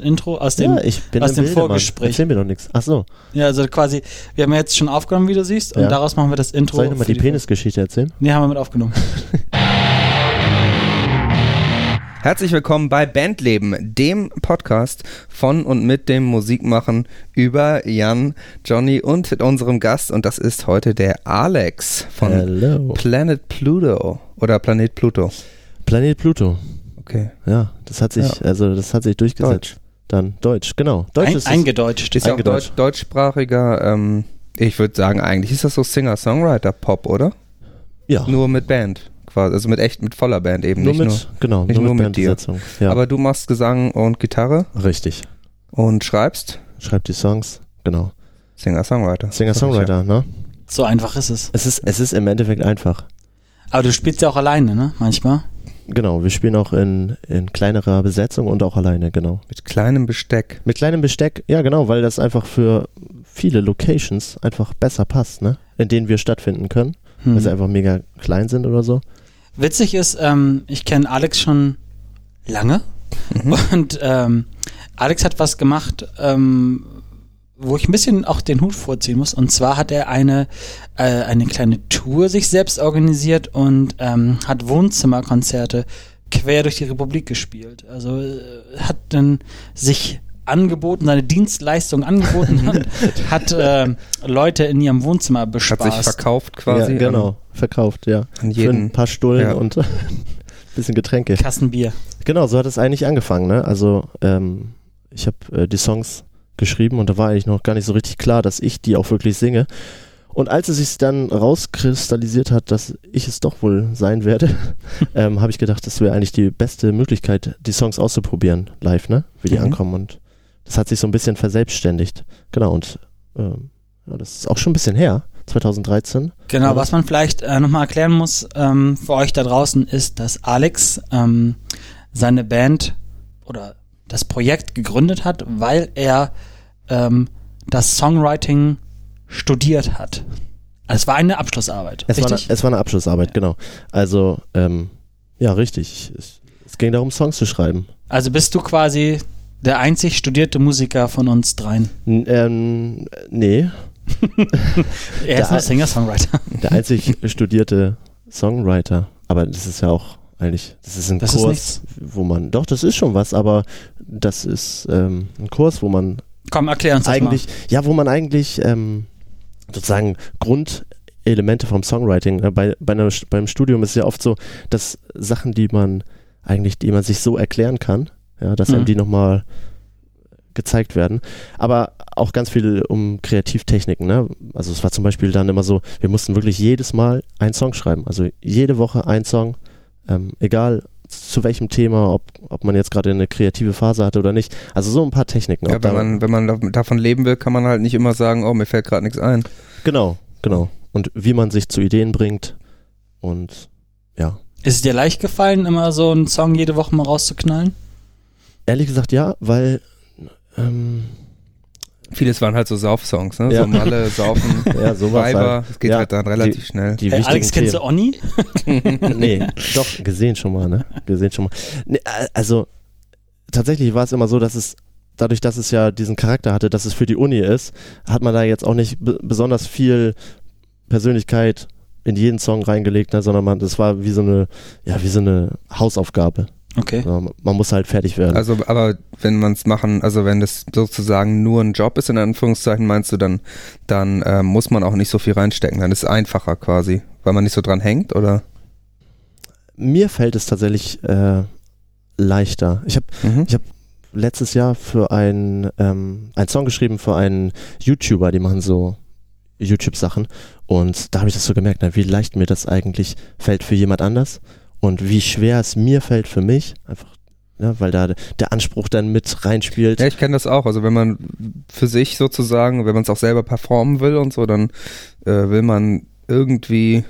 Intro aus dem, ja, ich bin aus dem Bilde, Mann. Vorgespräch. Erzähl mir doch nichts. Ach so. Ja, also quasi, wir haben ja jetzt schon aufgenommen, wie du siehst, und Ja. daraus machen wir das Intro. Soll ich nochmal für die Penisgeschichte erzählen? Nee, haben wir mit aufgenommen. Herzlich willkommen bei Bandleben, dem Podcast von und mit dem Musikmachen über Jan, Johnny und unserem Gast. Und das ist heute der Alex von Hello. Planet Pluto oder Planet Pluto. Planet Pluto. Okay. Ja, das hat sich, Ja. also das hat sich durchgesetzt. Deutsch. Dann Deutsch, genau. Deutsch Ein, ist eingedeutscht. Ist ja auch deutsch, deutschsprachiger, ähm, ich würde sagen, eigentlich ist das so Singer-Songwriter-Pop, oder? ja. Nur mit Band, quasi. Also mit echt, mit voller Band eben, nur nicht mit, nur. genau, nicht nur, nur mit mit dir. Ja, Aber du machst Gesang und Gitarre richtig. und schreibst Schreibt die Songs, genau. Singer-Songwriter. Singer-Songwriter, ne? So einfach ist es. Es ist, es ist im Endeffekt einfach. Aber du spielst ja auch alleine, ne? Manchmal. Genau, wir spielen auch in, in kleinerer Besetzung und auch alleine, genau. Mit kleinem Besteck. Mit kleinem Besteck, ja genau, weil das einfach für viele Locations einfach besser passt, ne? In denen wir stattfinden können, Hm. weil sie einfach mega klein sind oder so. Witzig ist, ähm, ich kenne Alex schon lange Mhm. und ähm, Alex hat was gemacht, ähm, wo ich ein bisschen auch den Hut vorziehen muss. Und zwar hat er eine, äh, eine kleine Tour sich selbst organisiert und ähm, hat Wohnzimmerkonzerte quer durch die Republik gespielt. Also äh, hat dann sich angeboten, seine Dienstleistung angeboten und hat äh, Leute in ihrem Wohnzimmer Hat bespaßt. sich verkauft quasi. ja, genau, verkauft, ja. An Für jeden. ein paar Stullen ja. und ein bisschen Getränke. Kassenbier. Genau, so hat es eigentlich angefangen, ne? Also, ähm, ich habe äh, die Songs geschrieben und da war eigentlich noch gar nicht so richtig klar, dass ich die auch wirklich singe. Und als es sich dann rauskristallisiert hat, dass ich es doch wohl sein werde, ähm, habe ich gedacht, das wäre eigentlich die beste Möglichkeit, die Songs auszuprobieren, live, ne? Wie die Mhm. ankommen. Und das hat sich so ein bisschen verselbstständigt. Genau, und ähm, ja, das ist auch schon ein bisschen her, 2013. Genau, Ja, was man vielleicht äh, nochmal erklären muss ähm, für euch da draußen ist, dass Alex ähm, seine Band oder das Projekt gegründet hat, weil er ähm, das Songwriting studiert hat. Also es war eine Abschlussarbeit, Es war, eine, richtig? es war eine Abschlussarbeit, genau. Also, ähm, ja, richtig. Es, es ging darum, Songs zu schreiben. also bist du quasi der einzig studierte Musiker von uns dreien. N ähm, nee, Er ist ein Singer-Songwriter. der einzig studierte Songwriter. Aber das ist ja auch eigentlich, das ist ein Das ist Kurs, wo man, doch, das ist schon was, aber das ist ähm, ein Kurs, wo man Komm, erklär uns das eigentlich, ja, wo man eigentlich ähm, sozusagen Grundelemente vom Songwriting, äh, bei, bei einer, beim Studium ist es ja oft so, dass Sachen, die man eigentlich, die man sich so erklären kann, ja, dass einem Mhm. die nochmal gezeigt werden. Aber auch ganz viel um Kreativtechniken, ne? Also es war zum Beispiel dann immer so, wir mussten wirklich jedes Mal einen Song schreiben. Also jede Woche ein Song, ähm, egal zu welchem Thema, ob, ob man jetzt gerade eine kreative Phase hatte oder nicht. Also so ein paar Techniken. Ja, wenn da- man, wenn man da- davon leben will, kann man halt nicht immer sagen, oh, mir fällt gerade nichts ein. Genau, genau. Und wie man sich zu Ideen bringt und ja. Ist es dir leicht gefallen, immer so einen Song jede Woche mal rauszuknallen? Ehrlich gesagt ja, weil ähm, Vieles waren halt so Saufsongs, ne? Ja. So Malle, Saufen, ja, sowas Weiber. halt. Das geht Ja, halt dann relativ schnell. Die wichtigen Alex, kennst du. Onni? nee, doch, gesehen schon mal, ne? Gesehen schon mal. Nee, also tatsächlich war es immer so, dass es dadurch, dass es ja diesen Charakter hatte, dass es für die Uni ist, hat man da jetzt auch nicht be besonders viel Persönlichkeit in jeden Song reingelegt, ne, sondern man, das war wie so eine, ja, wie so eine Hausaufgabe. Okay. Ja, man muss halt fertig werden. Also, aber wenn man es machen, also wenn das sozusagen nur ein Job ist, in Anführungszeichen, meinst du, dann, dann äh, muss man auch nicht so viel reinstecken. Dann ist es einfacher quasi, weil man nicht so dran hängt, oder? Mir fällt es tatsächlich äh, leichter. Ich habe Mhm. Ich hab letztes Jahr für ein, ähm, einen Song geschrieben für einen YouTuber, die machen so YouTube-Sachen. Und da habe ich das so gemerkt, na, wie leicht mir das eigentlich fällt für jemand anders und wie schwer es mir fällt für mich. Einfach, ja, weil da der Anspruch dann mit reinspielt. Ja, ich kenne das auch. Also wenn man für sich sozusagen, wenn man es auch selber performen will und so, dann äh, will man irgendwie,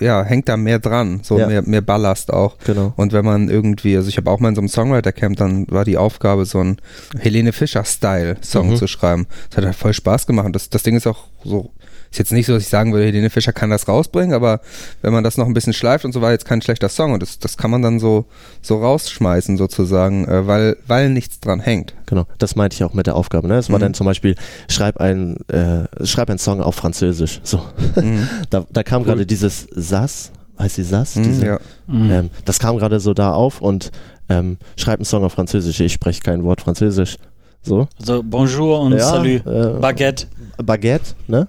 ja, hängt da mehr dran, so Ja. mehr, mehr Ballast auch. Genau. Und wenn man irgendwie, also ich habe auch mal in so einem Songwriter-Camp, dann war die Aufgabe, so einen Helene Fischer-Style-Song Mhm. zu schreiben. Das hat halt voll Spaß gemacht. Und Das, das Ding ist auch so ist jetzt nicht so, dass ich sagen würde, Helene Fischer kann das rausbringen, aber wenn man das noch ein bisschen schleift und so war jetzt kein schlechter Song und das, das kann man dann so, so rausschmeißen sozusagen, äh, weil, weil nichts dran hängt. Genau, das meinte ich auch mit der Aufgabe. Ne? Es war Mhm. dann zum Beispiel, schreib ein, äh, schreib einen Song auf Französisch. So. Mhm. da, da kam gerade dieses Sass, heißt die Sass? Mhm, Diese, ja. Mhm. ähm, das kam gerade so da auf und ähm, schreib einen Song auf Französisch. Ich spreche kein Wort Französisch. So. So, bonjour und Ja, salut. äh, Baguette. Baguette, ne?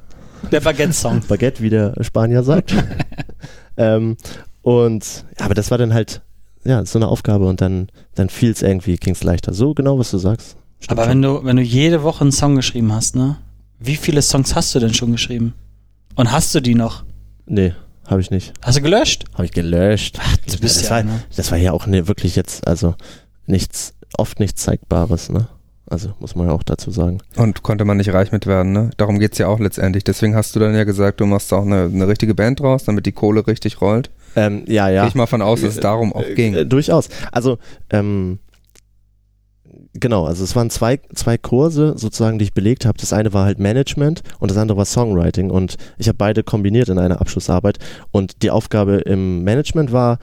Der Baguette-Song. Baguette, wie der Spanier sagt. ähm, und ja, aber das war dann halt ja so eine Aufgabe und dann, dann fiel es irgendwie, ging es leichter. So genau, was du sagst. Stimmt Aber schon. wenn du, wenn du jede Woche einen Song geschrieben hast, ne? Wie viele Songs hast du denn schon geschrieben? Und hast du die noch? Nee, habe ich nicht. Hast du gelöscht? Habe ich gelöscht. Du bist das, ja war, einer. das war ja auch ne, wirklich jetzt, also nichts, oft nichts Zeigbares, ne? Also muss man ja auch dazu sagen. Und konnte man nicht reich mit werden, ne? Darum geht's ja auch letztendlich. Deswegen hast du dann ja gesagt, du machst auch eine, eine richtige Band draus, damit die Kohle richtig rollt. Ähm, ja, ja. Gehe ich mal von aus, dass es darum auch Äh, ging. Äh, durchaus. Also, ähm, genau, also es waren zwei, zwei Kurse sozusagen, die ich belegt habe. Das eine war halt Management und das andere war Songwriting und ich habe beide kombiniert in einer Abschlussarbeit und die Aufgabe im Management war,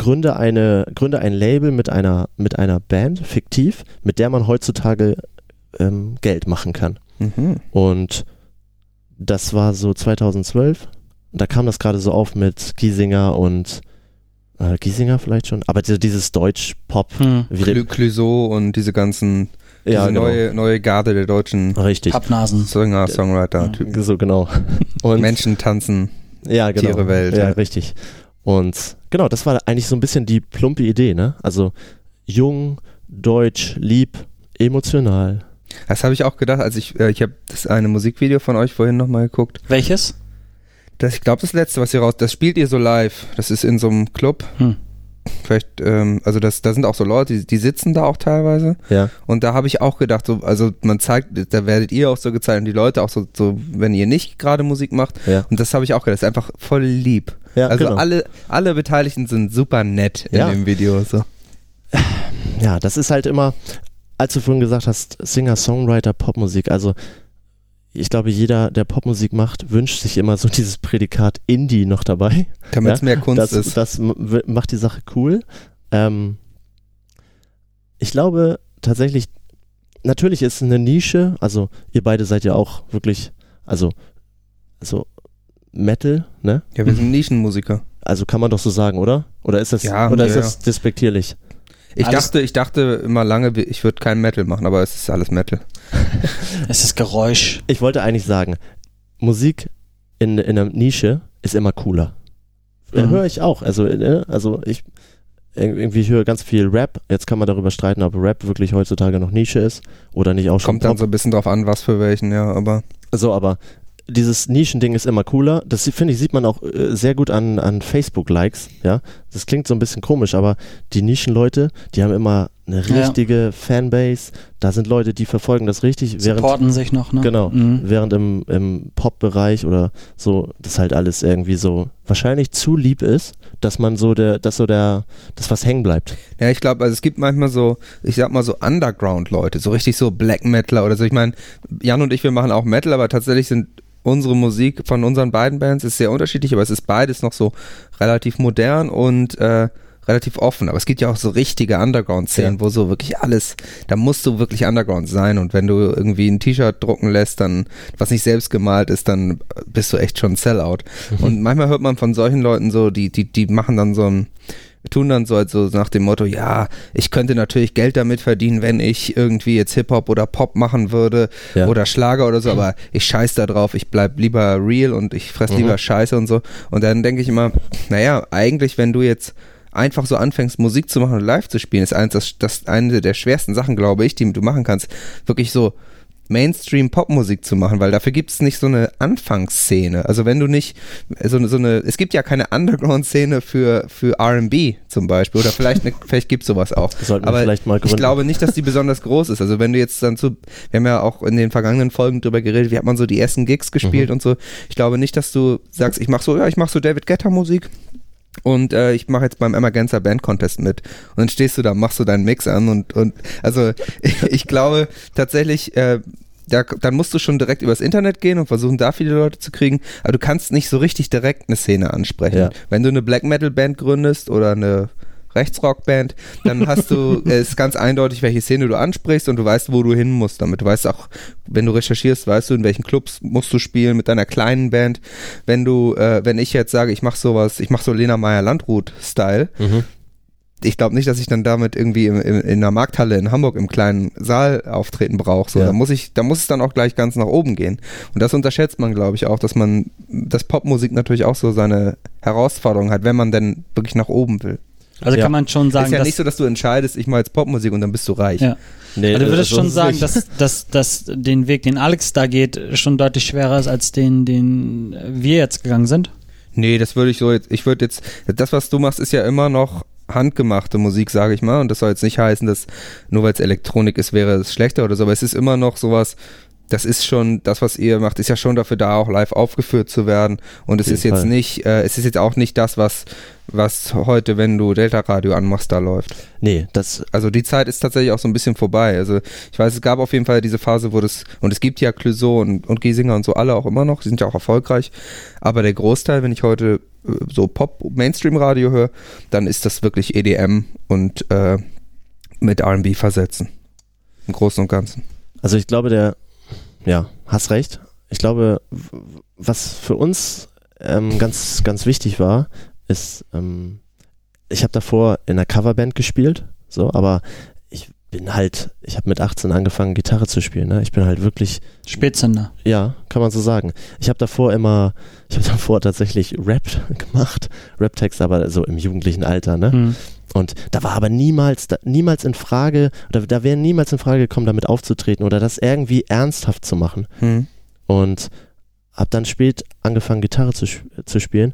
gründe eine, gründe ein Label mit einer, mit einer Band, fiktiv, mit der man heutzutage ähm, Geld machen kann. Mhm. Und das war so 2012. Und da kam das gerade so auf mit Giesinger und äh, Giesinger vielleicht schon, aber diese- dieses Deutsch-Pop. Hm. Clouseau und diese ganzen, diese Ja, genau. neue, neue Garde der deutschen Richtig. Pappnasen. Singer, Songwriter-Typen. So genau. Und Menschen tanzen. ja, genau. Tierewelt, Ja, ja. richtig. Und genau, das war eigentlich so ein bisschen die plumpe Idee, ne? Also jung, deutsch, lieb, emotional. Das habe ich auch gedacht, als ich, äh, ich habe das eine Musikvideo von euch vorhin nochmal geguckt. Welches? Das, ich glaube, das letzte, was ihr raus, das spielt ihr so live. Das ist in so einem Club. Hm. Vielleicht, ähm, also das, da sind auch so Leute, die, die sitzen da auch teilweise. Ja. Und da habe ich auch gedacht, so, also man zeigt, da werdet ihr auch so gezeigt und die Leute auch so, so wenn ihr nicht gerade Musik macht. Ja. Und das habe ich auch gedacht, das ist einfach voll lieb. Ja, also genau. alle, alle Beteiligten sind super nett in Ja. dem Video. So. Ja, das ist halt immer, als du vorhin gesagt hast, Singer, Songwriter, Popmusik, also ich glaube, jeder, der Popmusik macht, wünscht sich immer so dieses Prädikat Indie noch dabei. Damit es Ja, mehr Kunst das, ist. das macht die Sache cool. Ähm, ich glaube tatsächlich, natürlich ist es eine Nische, also ihr beide seid ja auch wirklich, also, also Metal, ne? Ja, wir sind Nischenmusiker. Also kann man doch so sagen, oder? Oder ist das, Ja, oder ist ja, das despektierlich? Ich Alles- dachte, ich dachte immer lange, ich würde kein Metal machen, aber es ist alles Metal. Es ist Geräusch. Ich wollte eigentlich sagen, Musik in, in einer Nische ist immer cooler. Äh, Mhm. Höre ich auch. Also, äh, also ich irgendwie höre ganz viel Rap. Jetzt kann man darüber streiten, ob Rap wirklich heutzutage noch Nische ist oder nicht auch schon Kommt dann Pop. so ein bisschen drauf an, was für welchen, ja, aber So, aber dieses Nischending ist immer cooler. Das finde ich, sieht man auch äh, sehr gut an, an Facebook-Likes, ja. Das klingt so ein bisschen komisch, aber die Nischenleute, die haben immer eine Ja. richtige Fanbase. Da sind Leute, die verfolgen das richtig, während Supporten sich noch, ne? Genau. Mhm. während im, im Pop-Bereich oder so, das halt alles irgendwie so wahrscheinlich zu lieb ist, dass man so der, dass so der, das was hängen bleibt. Ja, ich glaube, also es gibt manchmal so, ich sag mal so Underground-Leute, so richtig so Black Metaler oder so. Ich meine, Jan und ich, wir machen auch Metal, aber tatsächlich sind unsere Musik von unseren beiden Bands ist sehr unterschiedlich, aber es ist beides noch so relativ modern und äh, relativ offen. Aber es gibt ja auch so richtige Underground-Szenen, Ja. wo so wirklich alles, da musst du wirklich Underground sein und wenn du irgendwie ein T-Shirt drucken lässt, dann, was nicht selbst gemalt ist, dann bist du echt schon Sellout. Und manchmal hört man von solchen Leuten so, die, die, die machen dann so ein, tun dann so, also nach dem Motto, ja, ich könnte natürlich Geld damit verdienen, wenn ich irgendwie jetzt Hip-Hop oder Pop machen würde Ja. oder Schlager oder so, aber ich scheiß da drauf, ich bleib lieber real und ich fress Mhm. lieber Scheiße und so. Und dann denke ich immer, naja, eigentlich, wenn du jetzt einfach so anfängst, Musik zu machen und live zu spielen, ist eins, das, das eine der schwersten Sachen, glaube ich, die du machen kannst, wirklich so Mainstream-Popmusik zu machen, weil dafür gibt es nicht so eine Anfangsszene. Also wenn du nicht so, eine- so eine, es gibt ja keine Underground-Szene für, für R&B zum Beispiel oder vielleicht, eine, vielleicht gibt es sowas auch. Sollten wir Aber vielleicht mal ich gründen. glaube nicht, dass die besonders groß ist. Also wenn du jetzt dann zu, wir haben ja auch in den vergangenen Folgen drüber geredet, wie hat man so die ersten Gigs gespielt Mhm. und so. Ich glaube nicht, dass du sagst, ich mache so, ja, ich mache so David Guetta Musik und äh, ich mache jetzt beim Emergenza Band Contest mit. Und dann stehst du da, machst du deinen Mix an und, und also ich, ich glaube tatsächlich, äh, da, dann musst du schon direkt übers Internet gehen und versuchen, da viele Leute zu kriegen, aber du kannst nicht so richtig direkt eine Szene ansprechen. Ja. Wenn du eine Black Metal Band gründest oder eine Rechtsrockband, dann hast du, es ist ganz eindeutig, welche Szene du ansprichst und du weißt, wo du hin musst damit. Du weißt auch, wenn du recherchierst, weißt du, in welchen Clubs musst du spielen mit deiner kleinen Band. Wenn du, äh, wenn ich jetzt sage, ich mache sowas, ich mache so Lena Meyer Landrut-Style, Mhm. ich glaube nicht, dass ich dann damit irgendwie im, im, in einer Markthalle in Hamburg im kleinen Saal auftreten brauche. So, Ja. da muss ich, da muss es dann auch gleich ganz nach oben gehen. Und das unterschätzt man, glaube ich, auch, dass man, dass Popmusik natürlich auch so seine Herausforderung hat, wenn man denn wirklich nach oben will. Also Ja. kann man schon sagen, ist ja dass, nicht so, dass du entscheidest, ich mache jetzt Popmusik und dann bist du reich. Ja. Nee, also du würdest schon es sagen, nicht. dass, dass, dass den Weg, den Alex da geht, schon deutlich schwerer ist als den, den wir jetzt gegangen sind. Nee, das würde ich so jetzt, ich würde jetzt, das, was du machst, ist ja immer noch handgemachte Musik, sage ich mal. Und das soll jetzt nicht heißen, dass nur weil es Elektronik ist, wäre es schlechter oder so, aber es ist immer noch sowas, das ist schon, das, was ihr macht, ist ja schon dafür da, auch live aufgeführt zu werden. Und es ist jetzt Fall. nicht, äh, es ist jetzt auch nicht das, was, was heute, wenn du Delta Radio anmachst, da läuft. Nee, das, Also die Zeit ist tatsächlich auch so ein bisschen vorbei. Also ich weiß, es gab auf jeden Fall diese Phase, wo das, und es gibt ja Clouseau und, und Giesinger und so alle auch immer noch, die sind ja auch erfolgreich. Aber der Großteil, wenn ich heute äh, so Pop-Mainstream-Radio höre, dann ist das wirklich EDM und äh, mit R&B versetzen. Im Großen und Ganzen. also ich glaube, der, ja, hast recht. Ich glaube, was für uns ähm, ganz, ganz wichtig war, ist, ähm, ich habe davor in einer Coverband gespielt, so, aber ich bin halt, ich habe mit 18 angefangen, Gitarre zu spielen. Ne? Ich bin halt wirklich Spätzünder. Ja, kann man so sagen. Ich habe davor immer, ich habe davor tatsächlich Rap gemacht, Rap-Text, aber so im jugendlichen Alter, ne? Hm. Und da war aber niemals, da, niemals in Frage, oder da wäre niemals in Frage gekommen, damit aufzutreten oder das irgendwie ernsthaft zu machen. Hm. Und habe dann spät angefangen, Gitarre zu, zu spielen.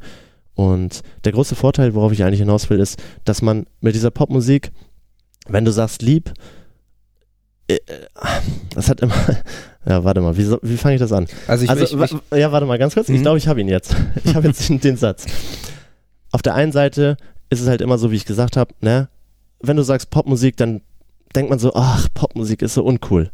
Und der große Vorteil, worauf ich eigentlich hinaus will, ist, dass man mit dieser Popmusik, wenn du sagst lieb, äh, äh, das hat immer, ja, warte mal, wie, wie fange ich das an? Also ich, also, ich, ich, ja, warte mal ganz kurz. Ich Mhm. glaube, ich habe ihn jetzt. Ich habe jetzt den, den Satz. Auf der einen Seite ist es halt immer so, wie ich gesagt habe, ne? Wenn du sagst Popmusik, dann denkt man so, ach, Popmusik ist so uncool.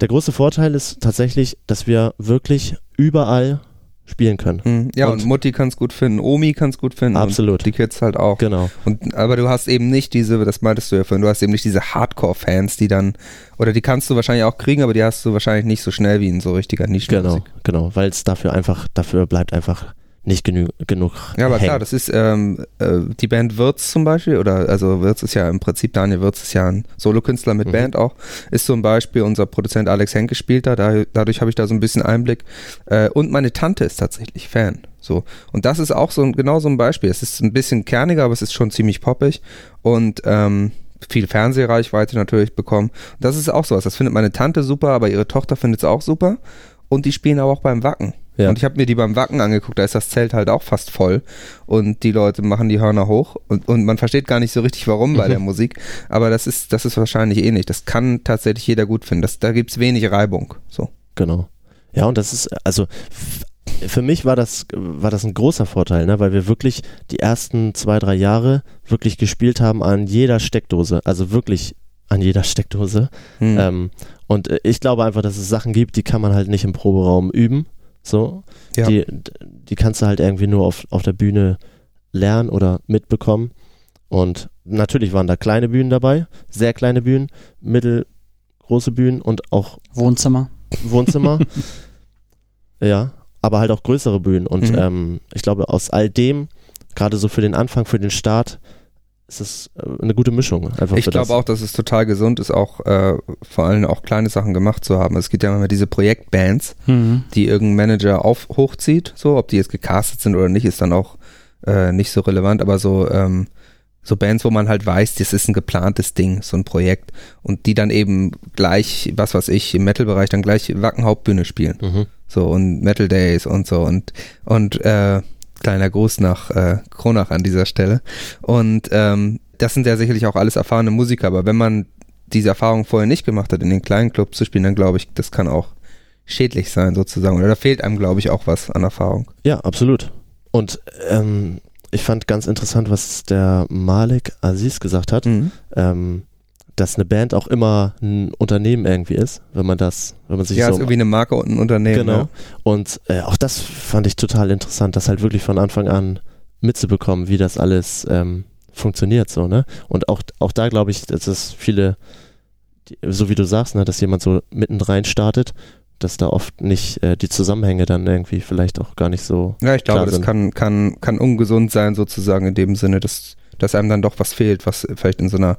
Der große Vorteil ist tatsächlich, dass wir wirklich überall spielen können. hm. ja, und, und- Mutti kann es gut finden, Omi kann es gut finden. Absolut. Die Kids halt auch. Genau. Und, aber du hast eben nicht diese, das meintest du ja vorhin, du hast eben nicht diese Hardcore-Fans, die dann, oder die kannst du wahrscheinlich auch kriegen, aber die hast du wahrscheinlich nicht so schnell wie in so richtiger Genau, Nischenmusik. genau, weil es dafür einfach, dafür bleibt einfach nicht genü genug. Ja, aber hängen. klar, das ist ähm, äh, die Band Wirz zum Beispiel, oder also Wirz ist ja im Prinzip, Daniel Wirz ist ja ein Solokünstler mit Mhm. Band auch, ist zum Beispiel unser Produzent Alex Henke spielt da, da dadurch habe ich da so ein bisschen Einblick. Äh, und meine Tante ist tatsächlich Fan. So. Und das ist auch so ein, genau so ein Beispiel. Es ist ein bisschen kerniger, aber es ist schon ziemlich poppig und ähm, viel Fernsehreichweite natürlich bekommen. Das ist auch sowas. Das findet meine Tante super, aber ihre Tochter findet es auch super. Und die spielen aber auch beim Wacken. Ja. Und ich habe mir die beim Wacken angeguckt, da ist das Zelt halt auch fast voll und die Leute machen die Hörner hoch und, und man versteht gar nicht so richtig warum bei Mhm. der Musik, aber das ist, das ist wahrscheinlich nicht. Das kann tatsächlich jeder gut finden. Das, da gibt's wenig Reibung. So. Genau. Ja, und das ist, also für mich war das, war das ein großer Vorteil, ne? weil wir wirklich die ersten zwei, drei Jahre wirklich gespielt haben an jeder Steckdose. Also wirklich an jeder Steckdose. Hm. Ähm, und äh, ich glaube einfach, dass es Sachen gibt, die kann man halt nicht im Proberaum üben. So. Ja. Die, die kannst du halt irgendwie nur auf, auf der Bühne lernen oder mitbekommen. Und natürlich waren da kleine Bühnen dabei, sehr kleine Bühnen, mittelgroße Bühnen und auch Wohnzimmer. Wohnzimmer. ja, aber halt auch größere Bühnen. Und Mhm. ähm, ich glaube, aus all dem, gerade so für den Anfang, für den Start, es äh, eine gute Mischung. Einfach Ich das. glaube auch, dass es total gesund ist, auch äh, vor allem auch kleine Sachen gemacht zu haben. Es gibt ja immer diese Projektbands, Mhm. die irgendein Manager auf, hochzieht, so, ob die jetzt gecastet sind oder nicht, ist dann auch äh, nicht so relevant, aber so, ähm, so Bands, wo man halt weiß, das ist ein geplantes Ding, so ein Projekt und die dann eben gleich, was weiß ich, im Metal-Bereich dann gleich Wacken Hauptbühne spielen. Mhm. So und Metal Days und so und und äh, kleiner Gruß nach äh, Kronach an dieser Stelle. Und ähm, das sind ja sicherlich auch alles erfahrene Musiker, aber wenn man diese Erfahrung vorher nicht gemacht hat, in den kleinen Clubs zu spielen, dann glaube ich, das kann auch schädlich sein sozusagen. Oder da fehlt einem, glaube ich, auch was an Erfahrung. Ja, absolut. Und ähm, ich fand ganz interessant, was der Malik Aziz gesagt hat. Mhm. Ähm, dass eine Band auch immer ein Unternehmen irgendwie ist, wenn man das, wenn man sich Ja, so ist irgendwie eine Marke und ein Unternehmen. Genau. Ja. Und äh, auch das fand ich total interessant, das halt wirklich von Anfang an mitzubekommen, wie das alles ähm, funktioniert, so, ne? Und auch, auch da glaube ich, dass es viele, die, so wie du sagst, ne, dass jemand so mitten rein startet, dass da oft nicht äh, die Zusammenhänge dann irgendwie vielleicht auch gar nicht so. Ja, ich glaube, klar das sind. kann, kann, kann ungesund sein, sozusagen in dem Sinne, dass, dass einem dann doch was fehlt, was vielleicht in so einer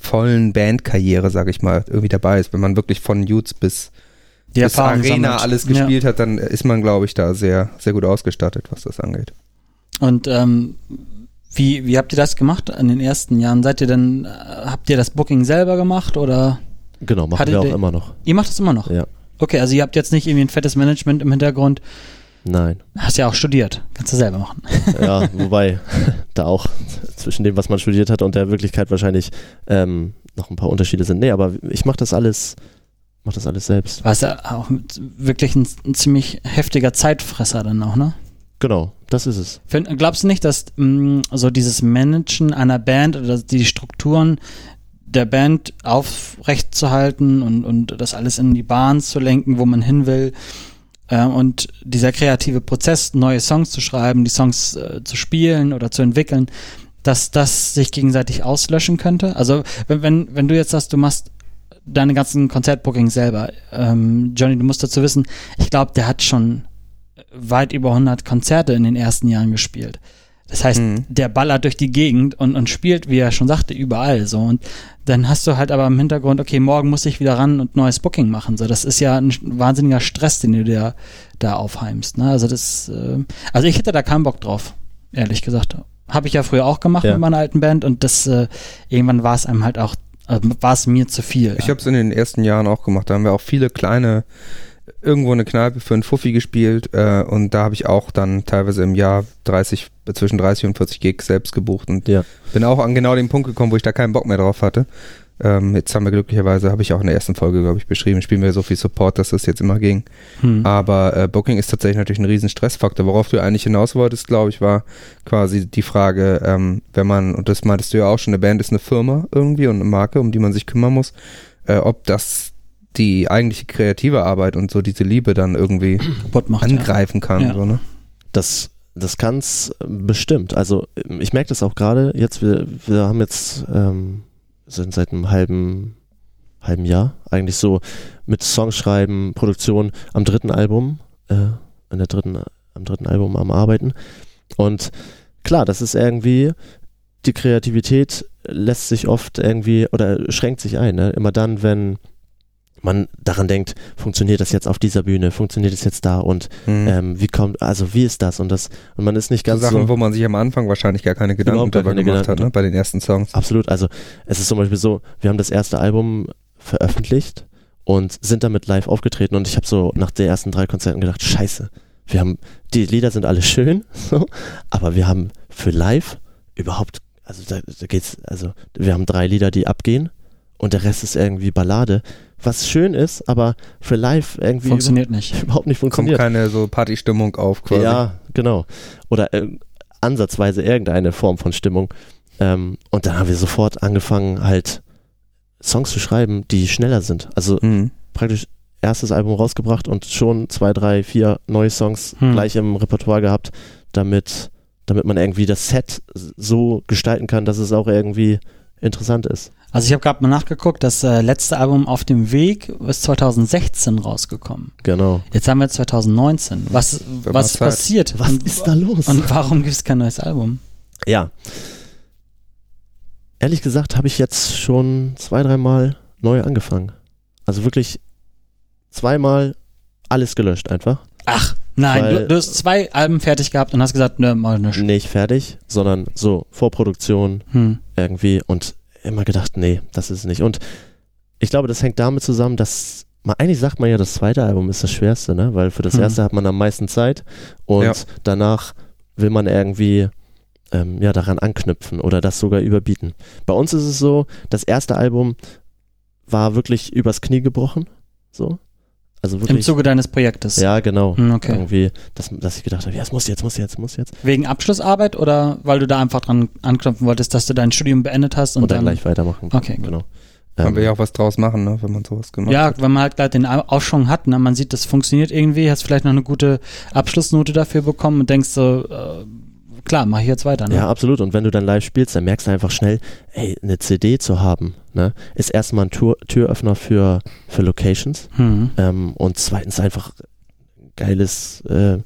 vollen Bandkarriere, sage ich mal, irgendwie dabei ist. Wenn man wirklich von Youths bis, Die bis Arena sammelt. alles Ja. gespielt hat, dann ist man, glaube ich, da sehr, sehr gut ausgestattet, was das angeht. Und ähm, wie, wie habt ihr das gemacht in den ersten Jahren? Seid ihr denn, äh, habt ihr das Booking selber gemacht oder Genau, machen wir auch immer noch. ihr macht das immer noch? Ja. Okay, also ihr habt jetzt nicht irgendwie ein fettes Management im Hintergrund. Nein. Hast ja auch studiert. Kannst du selber machen. Ja, wobei da auch zwischen dem, was man studiert hat und der Wirklichkeit wahrscheinlich ähm, noch ein paar Unterschiede sind. Nee, aber ich mache das alles, mach das alles selbst. War es ja auch wirklich ein, ein ziemlich heftiger Zeitfresser dann auch, ne? Genau, das ist es. Find, glaubst du nicht, dass mh, so dieses Managen einer Band oder die Strukturen der Band aufrechtzuhalten und, und das alles in die Bahn zu lenken, wo man hin will und dieser kreative Prozess, neue Songs zu schreiben, die Songs äh, zu spielen oder zu entwickeln, dass das sich gegenseitig auslöschen könnte? Also wenn, wenn, wenn du jetzt sagst, du machst deine ganzen Konzertbookings selber, ähm, Johnny, du musst dazu wissen, ich glaube, der hat schon weit über 100 Konzerte in den ersten Jahren gespielt. Das heißt, Mhm. der ballert durch die Gegend und, und spielt, wie er schon sagte, überall so. Und dann hast du halt aber im Hintergrund, okay, morgen muss ich wieder ran und neues Booking machen. So, das ist ja ein wahnsinniger Stress, den du dir da aufheimst. Ne? Also das, äh, also ich hätte da keinen Bock drauf, ehrlich gesagt. Habe ich ja früher auch gemacht Ja. mit meiner alten Band und das äh, irgendwann war es einem halt auch, äh, war es mir zu viel. Ich habe es in den ersten Jahren auch gemacht. Da haben wir auch viele kleine, irgendwo eine Kneipe für einen Fuffi gespielt äh, und da habe ich auch dann teilweise im Jahr 30, zwischen 30 und 40 Gigs selbst gebucht und Ja. bin auch an genau den Punkt gekommen, wo ich da keinen Bock mehr drauf hatte. Ähm, jetzt haben wir glücklicherweise, habe ich auch in der ersten Folge, glaube ich, beschrieben, spielen wir so viel Support, dass das jetzt immer ging. Hm. Aber äh, Booking ist tatsächlich natürlich ein riesen Stressfaktor. Worauf du eigentlich hinaus wolltest, glaube ich, war quasi die Frage, ähm, wenn man, und das meintest du ja auch schon, eine Band ist eine Firma irgendwie und eine Marke, um die man sich kümmern muss, äh, ob das die eigentliche kreative Arbeit und so diese Liebe dann irgendwie macht. angreifen kann. Ja. So, ne? Das, das kann es bestimmt. Also ähm, ich merke das auch gerade jetzt, wir, wir haben jetzt, ähm, sind seit einem halben, halben Jahr eigentlich so mit Songschreiben, Produktion am dritten Album, äh, in der dritten, am dritten Album am Arbeiten. Und klar, das ist irgendwie, die Kreativität lässt sich oft irgendwie oder schränkt sich ein. Ne? Immer dann, wenn man daran denkt, funktioniert das jetzt auf dieser Bühne, funktioniert das jetzt da und Mhm. ähm, wie kommt, also wie ist das und das und man ist nicht So ganz Sachen, so wo man sich am Anfang wahrscheinlich gar keine Gedanken darüber gemacht Gedanken. hat, ne? bei den ersten Songs. absolut. Also es ist zum Beispiel so, wir haben das erste Album veröffentlicht und sind damit live aufgetreten und ich habe so nach den ersten drei Konzerten gedacht, scheiße, wir haben, die Lieder sind alle schön, so, aber wir haben für live überhaupt, also da, da geht's, also wir haben drei Lieder, die abgehen und der Rest ist irgendwie Ballade, was schön ist, aber für live irgendwie Funktioniert nicht. überhaupt, überhaupt nicht Kommt funktioniert. keine so Partystimmung auf quasi. Ja, genau. Oder äh, ansatzweise irgendeine Form von Stimmung. Ähm, und dann haben wir sofort angefangen, halt Songs zu schreiben, die schneller sind. Also Mhm. praktisch erstes Album rausgebracht und schon zwei, drei, vier neue Songs Hm. gleich im Repertoire gehabt, damit, damit man irgendwie das Set so gestalten kann, dass es auch irgendwie interessant ist. Also ich habe gerade mal nachgeguckt, das äh, letzte Album auf dem Weg ist 2016 rausgekommen. Genau. Jetzt haben wir 2019. Was, Wird was passiert? Was und, ist da los? und warum gibt es kein neues Album? Ja. Ehrlich gesagt habe ich jetzt schon zwei, dreimal neu angefangen. Also wirklich zweimal alles gelöscht einfach. Ach, nein, Weil- du, du hast zwei Alben fertig gehabt und hast gesagt, ne, mal nicht. Nicht fertig, sondern so Vorproduktion Hm. Irgendwie und immer gedacht, nee, das ist es nicht. Und ich glaube, das hängt damit zusammen, dass man, eigentlich sagt man ja, das zweite Album ist das schwerste, ne? Weil für das Mhm. erste hat man am meisten Zeit und Ja. danach will man irgendwie ähm, ja, daran anknüpfen oder das sogar überbieten. Bei uns ist es so, das erste Album war wirklich übers Knie gebrochen. So. Also Im wirklich. Zuge deines Projektes. ja, genau. Hm, okay. Irgendwie, dass, dass ich gedacht habe, ja, es muss jetzt, muss jetzt, muss jetzt. Wegen Abschlussarbeit oder weil du da einfach dran anknüpfen wolltest, dass du dein Studium beendet hast und, Und, dann, dann gleich weitermachen. Okay, gut. genau. Man Ähm, will ja auch was draus machen, ne, wenn man sowas gemacht Ja, hat. wenn man halt gleich den Au- Aufschwung hat, ne? man sieht, das funktioniert irgendwie, hast vielleicht noch eine gute Abschlussnote dafür bekommen und denkst so, äh, klar, mach ich jetzt weiter. Ne? Ja, absolut. Und wenn du dann live spielst, dann merkst du einfach schnell, ey, eine CD zu haben, ne, ist erstmal ein Tür Türöffner für, für Locations. Hm. Ähm, und zweitens einfach geiles äh,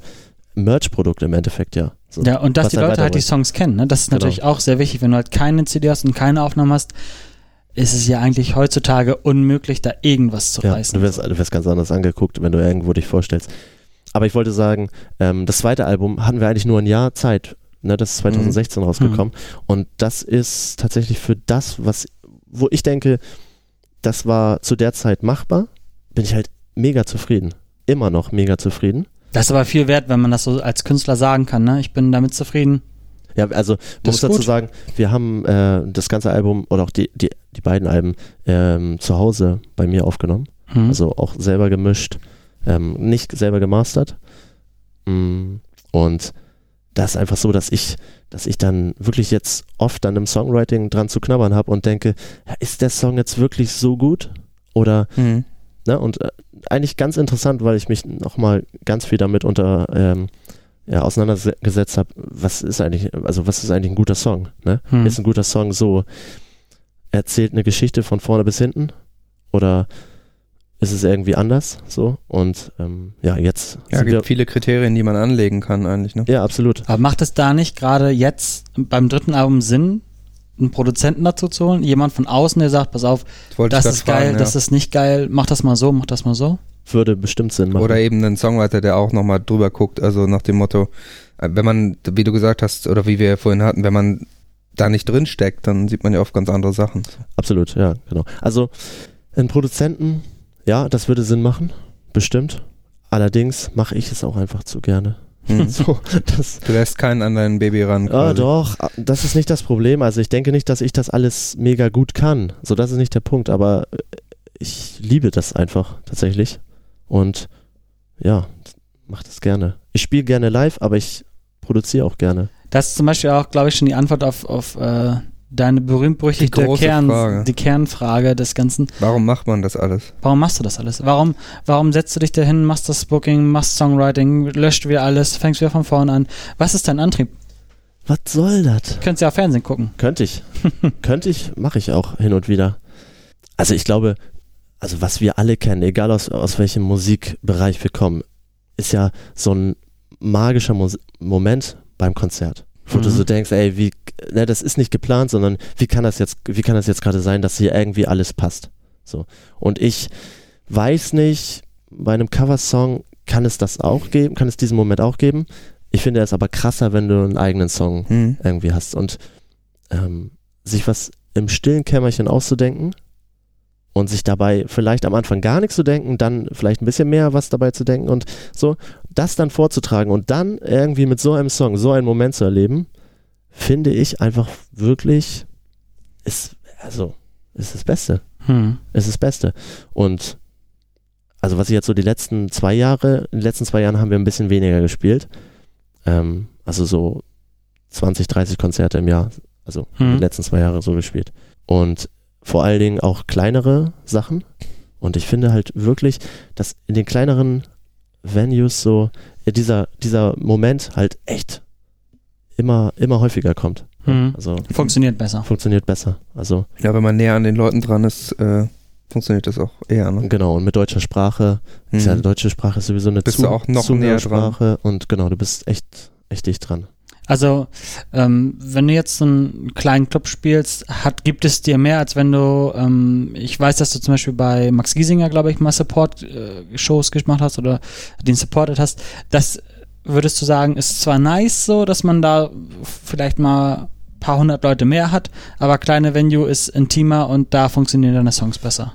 Merch-Produkt im Endeffekt, ja. So. Ja, und dass die Leute halt die. Songs kennen, ne? das ist Genau. natürlich auch sehr wichtig. Wenn du halt keine CD hast und keine Aufnahmen hast, ist es ja eigentlich heutzutage unmöglich, da irgendwas zu Ja, reißen. du wirst, du wirst ganz anders angeguckt, wenn du irgendwo dich vorstellst. Aber ich wollte sagen, ähm, das zweite Album hatten wir eigentlich nur ein Jahr Zeit. Ne, das ist 2016 rausgekommen. Und das ist tatsächlich für das, was, wo ich denke, das war zu der Zeit machbar, bin ich halt mega zufrieden. Immer noch mega zufrieden. Das ist aber viel wert, wenn man das so als Künstler sagen kann. Ne? Ich bin damit zufrieden. Ja, also man Das muss dazu sagen, wir haben äh, das ganze Album oder auch die, die, die beiden Alben ähm, zu Hause bei mir aufgenommen. Hm. Also auch selber gemischt, ähm, nicht selber gemastert. Mm, Und das ist einfach so, dass ich, dass ich dann wirklich jetzt oft dann im Songwriting dran zu knabbern habe und denke, ja, ist der Song jetzt wirklich so gut? Oder, Mhm. ne, und äh, eigentlich ganz interessant, weil ich mich nochmal ganz viel damit unter, ähm, ja, auseinandergesetzt habe, was ist eigentlich, also was ist eigentlich ein guter Song? Ne? Hm. Ist ein guter Song so, erzählt eine Geschichte von vorne bis hinten? Oder ist es irgendwie anders? So, und ähm, ja, jetzt Ja, sind wir, gibt viele Kriterien, die man anlegen kann eigentlich, ne? ja, absolut. Aber macht es da nicht gerade jetzt beim dritten Album Sinn, einen Produzenten dazu zu holen? Jemand von außen, der sagt, pass auf, Das ist grad geil, fragen, das ja. ist nicht geil, mach das mal so, mach das mal so. Würde bestimmt Sinn machen. Oder eben einen Songwriter, der auch nochmal drüber guckt, also nach dem Motto, äh, wenn man, wie du gesagt hast, oder wie wir vorhin hatten, wenn man da nicht drin steckt, dann sieht man ja oft ganz andere Sachen. Absolut, ja, genau. Also, einen Produzenten, ja, das würde Sinn machen, bestimmt. Allerdings mache ich es auch einfach zu gerne. Mhm. So, das, Du lässt keinen an dein Baby ran. Ah, quasi. doch, ah, das ist nicht das Problem. Also ich denke nicht, dass ich das alles mega gut kann. So, das ist nicht der Punkt, aber äh, ich liebe das einfach tatsächlich. Und ja, mach das gerne. Ich spiele gerne live, aber ich produziere auch gerne. Das ist zum Beispiel auch, glaube ich, schon die Antwort auf, auf äh, deine berühmt-berüchtigte Kern, Frage. die Kernfrage des Ganzen. Warum macht man das alles? Warum machst du das alles? Warum, warum setzt du dich dahin, machst das Booking, machst Songwriting, löscht wieder alles, fängst wieder von vorne an? Was ist dein Antrieb? Was soll das? Könntest ja auch Fernsehen gucken. Könnte ich. Könnte ich, mache ich auch hin und wieder. Also ich glaube, also was wir alle kennen, egal aus, aus welchem Musikbereich wir kommen, ist ja so ein magischer Mus Moment beim Konzert. Wo du Mhm. so denkst, ey, wie, ne, das ist nicht geplant, sondern wie kann das jetzt, wie kann das jetzt gerade sein, dass hier irgendwie alles passt? So. Und ich weiß nicht, bei einem Coversong kann es das auch geben, kann es diesen Moment auch geben. Ich finde es aber krasser, wenn du einen eigenen Song Hm. irgendwie hast. Und ähm, sich was im stillen Kämmerchen auszudenken und sich dabei vielleicht am Anfang gar nichts zu denken, dann vielleicht ein bisschen mehr was dabei zu denken und so, das dann vorzutragen und dann irgendwie mit so einem Song so einen Moment zu erleben, finde ich einfach wirklich, ist, also, ist das Beste. Hm. Es ist das Beste. Und also was ich jetzt so die letzten zwei Jahre, in den letzten zwei Jahren haben wir ein bisschen weniger gespielt. Ähm, also so 20, 30 Konzerte im Jahr. Also Hm. die letzten zwei Jahre so gespielt. Und vor allen Dingen auch kleinere Sachen. Und ich finde halt wirklich, dass in den kleineren Venues so äh, dieser, dieser Moment halt echt immer, immer häufiger kommt. Hm. Also Funktioniert besser. funktioniert besser. Also Ja, wenn man näher an den Leuten dran ist, äh, funktioniert das auch eher. Ne? Genau, und mit deutscher Sprache. Ist ja, Mhm. deutsche Sprache ist sowieso eine Bist du auch noch näher dran? Sprache und genau, du bist echt, echt dicht dran. Also, ähm, wenn du jetzt so einen kleinen Club spielst, hat, gibt es dir mehr, als wenn du, ähm, ich weiß, dass du zum Beispiel bei Max Giesinger, glaube ich, mal Support-Shows gemacht hast oder den supported hast. Das würdest du sagen, ist zwar nice so, dass man da vielleicht mal ein paar hundert Leute mehr hat, aber kleine Venue ist intimer und da funktionieren deine Songs besser.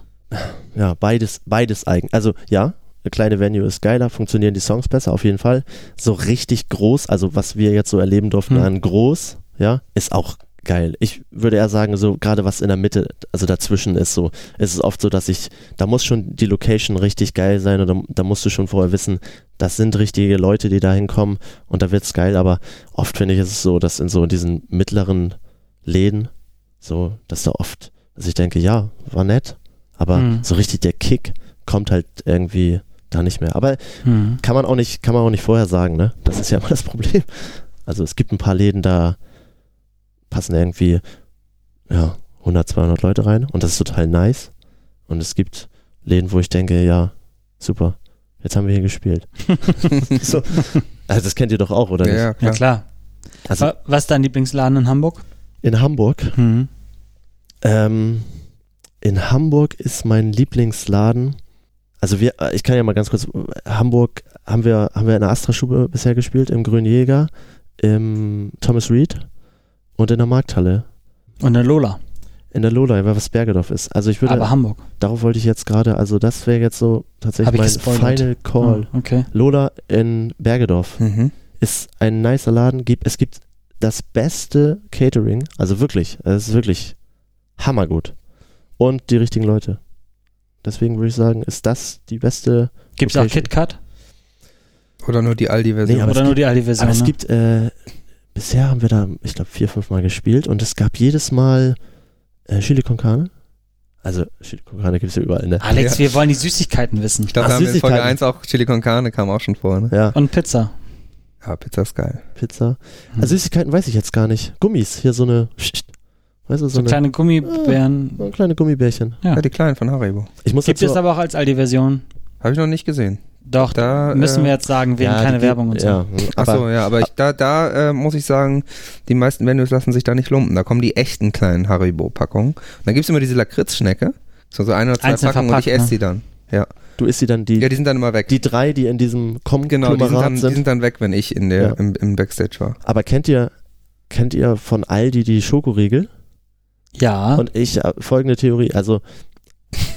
Ja, beides, beides eigen. Also ja, kleine Venue ist geiler, funktionieren die Songs besser, auf jeden Fall. So richtig groß, also was wir jetzt so erleben durften Hm. an groß, ja, ist auch geil. Ich würde eher sagen, so gerade was in der Mitte, also dazwischen ist so, ist es oft so, dass ich, da muss schon die Location richtig geil sein oder da musst du schon vorher wissen, das sind richtige Leute, die da hinkommen und da wird's geil, aber oft finde ich ist es so, dass in so diesen mittleren Läden, so, dass da oft Also ich denke, ja, war nett, aber Mhm. so richtig der Kick kommt halt irgendwie da nicht mehr. Aber Hm. kann man auch nicht, kann man auch nicht vorher sagen, ne? Das ist ja immer das Problem. Also es gibt ein paar Läden, da passen irgendwie ja 100, 200 Leute rein und das ist total nice. Und es gibt Läden, wo ich denke, ja, super, jetzt haben wir hier gespielt. so. Also das kennt ihr doch auch, oder ja, nicht? ja, Ja, klar. Also Wa- Was ist dein Lieblingsladen in Hamburg? in Hamburg, Hm. ähm, in Hamburg ist mein Lieblingsladen. Also wir, äh, ich kann ja mal ganz kurz, Hamburg haben wir, haben wir in der Astra-Stube bisher gespielt, im Grünen Jäger, im Thomas Reed und in der Markthalle. Und der Lola. In der Lola, weil was Bergedorf ist. Also ich würde, Aber Hamburg. darauf wollte ich jetzt gerade, also das wäre jetzt so tatsächlich ich mein gespoilert. Final Call. Oh, okay. Lola in Bergedorf Mhm. ist ein nicer Laden. Gibt, es gibt das beste Catering, also wirklich, es ist wirklich hammergut. Und die richtigen Leute. Deswegen würde ich sagen, ist das die beste. Gibt es auch. KitKat? Oder nur die Aldi-Version. Nee, Oder es nur die Aldi-Version? Aber es ne? gibt, äh, bisher haben wir da, ich glaube, vier, fünf Mal gespielt und es gab jedes Mal äh, Chili con Carne. Also Chili con Carne gibt es ja überall, ne? Alex, Ja. wir wollen die Süßigkeiten wissen. ich glaube, da haben wir in Folge Süßigkeiten. 1 auch Chili con Carne, kam auch schon vor, ne? Ja, Und Pizza. Ja, Pizza ist geil. Pizza. Hm. Also Süßigkeiten weiß ich jetzt gar nicht. Gummis, hier so eine, weißt du, so, so eine, kleine Gummibären. so kleine Gummibärchen. Ja. Ja, die kleinen von Haribo. Ich muss Gibt es aber auch als Aldi-Version. Habe ich noch nicht gesehen. Doch, Da, müssen äh, wir jetzt sagen, wegen Ja, keine die- Werbung und so. Ja, Ach aber so, ja, aber ich, da, da äh, muss ich sagen, die meisten Venues lassen sich da nicht lumpen. Da kommen die echten kleinen Haribo-Packungen. Und dann gibt es immer diese Lakritzschnecke. So, so eine oder zwei Einzeln Packungen und ich esse ne? die dann. Ja. du isst sie dann die, ja, die sind dann immer weg. die drei, die in diesem genau, die sind, dann, die sind. sind dann weg, wenn ich in der, Ja. im, im Backstage war. Aber kennt ihr, kennt ihr von Aldi die Schokoriegel? Ja. Und ich, äh, folgende Theorie, also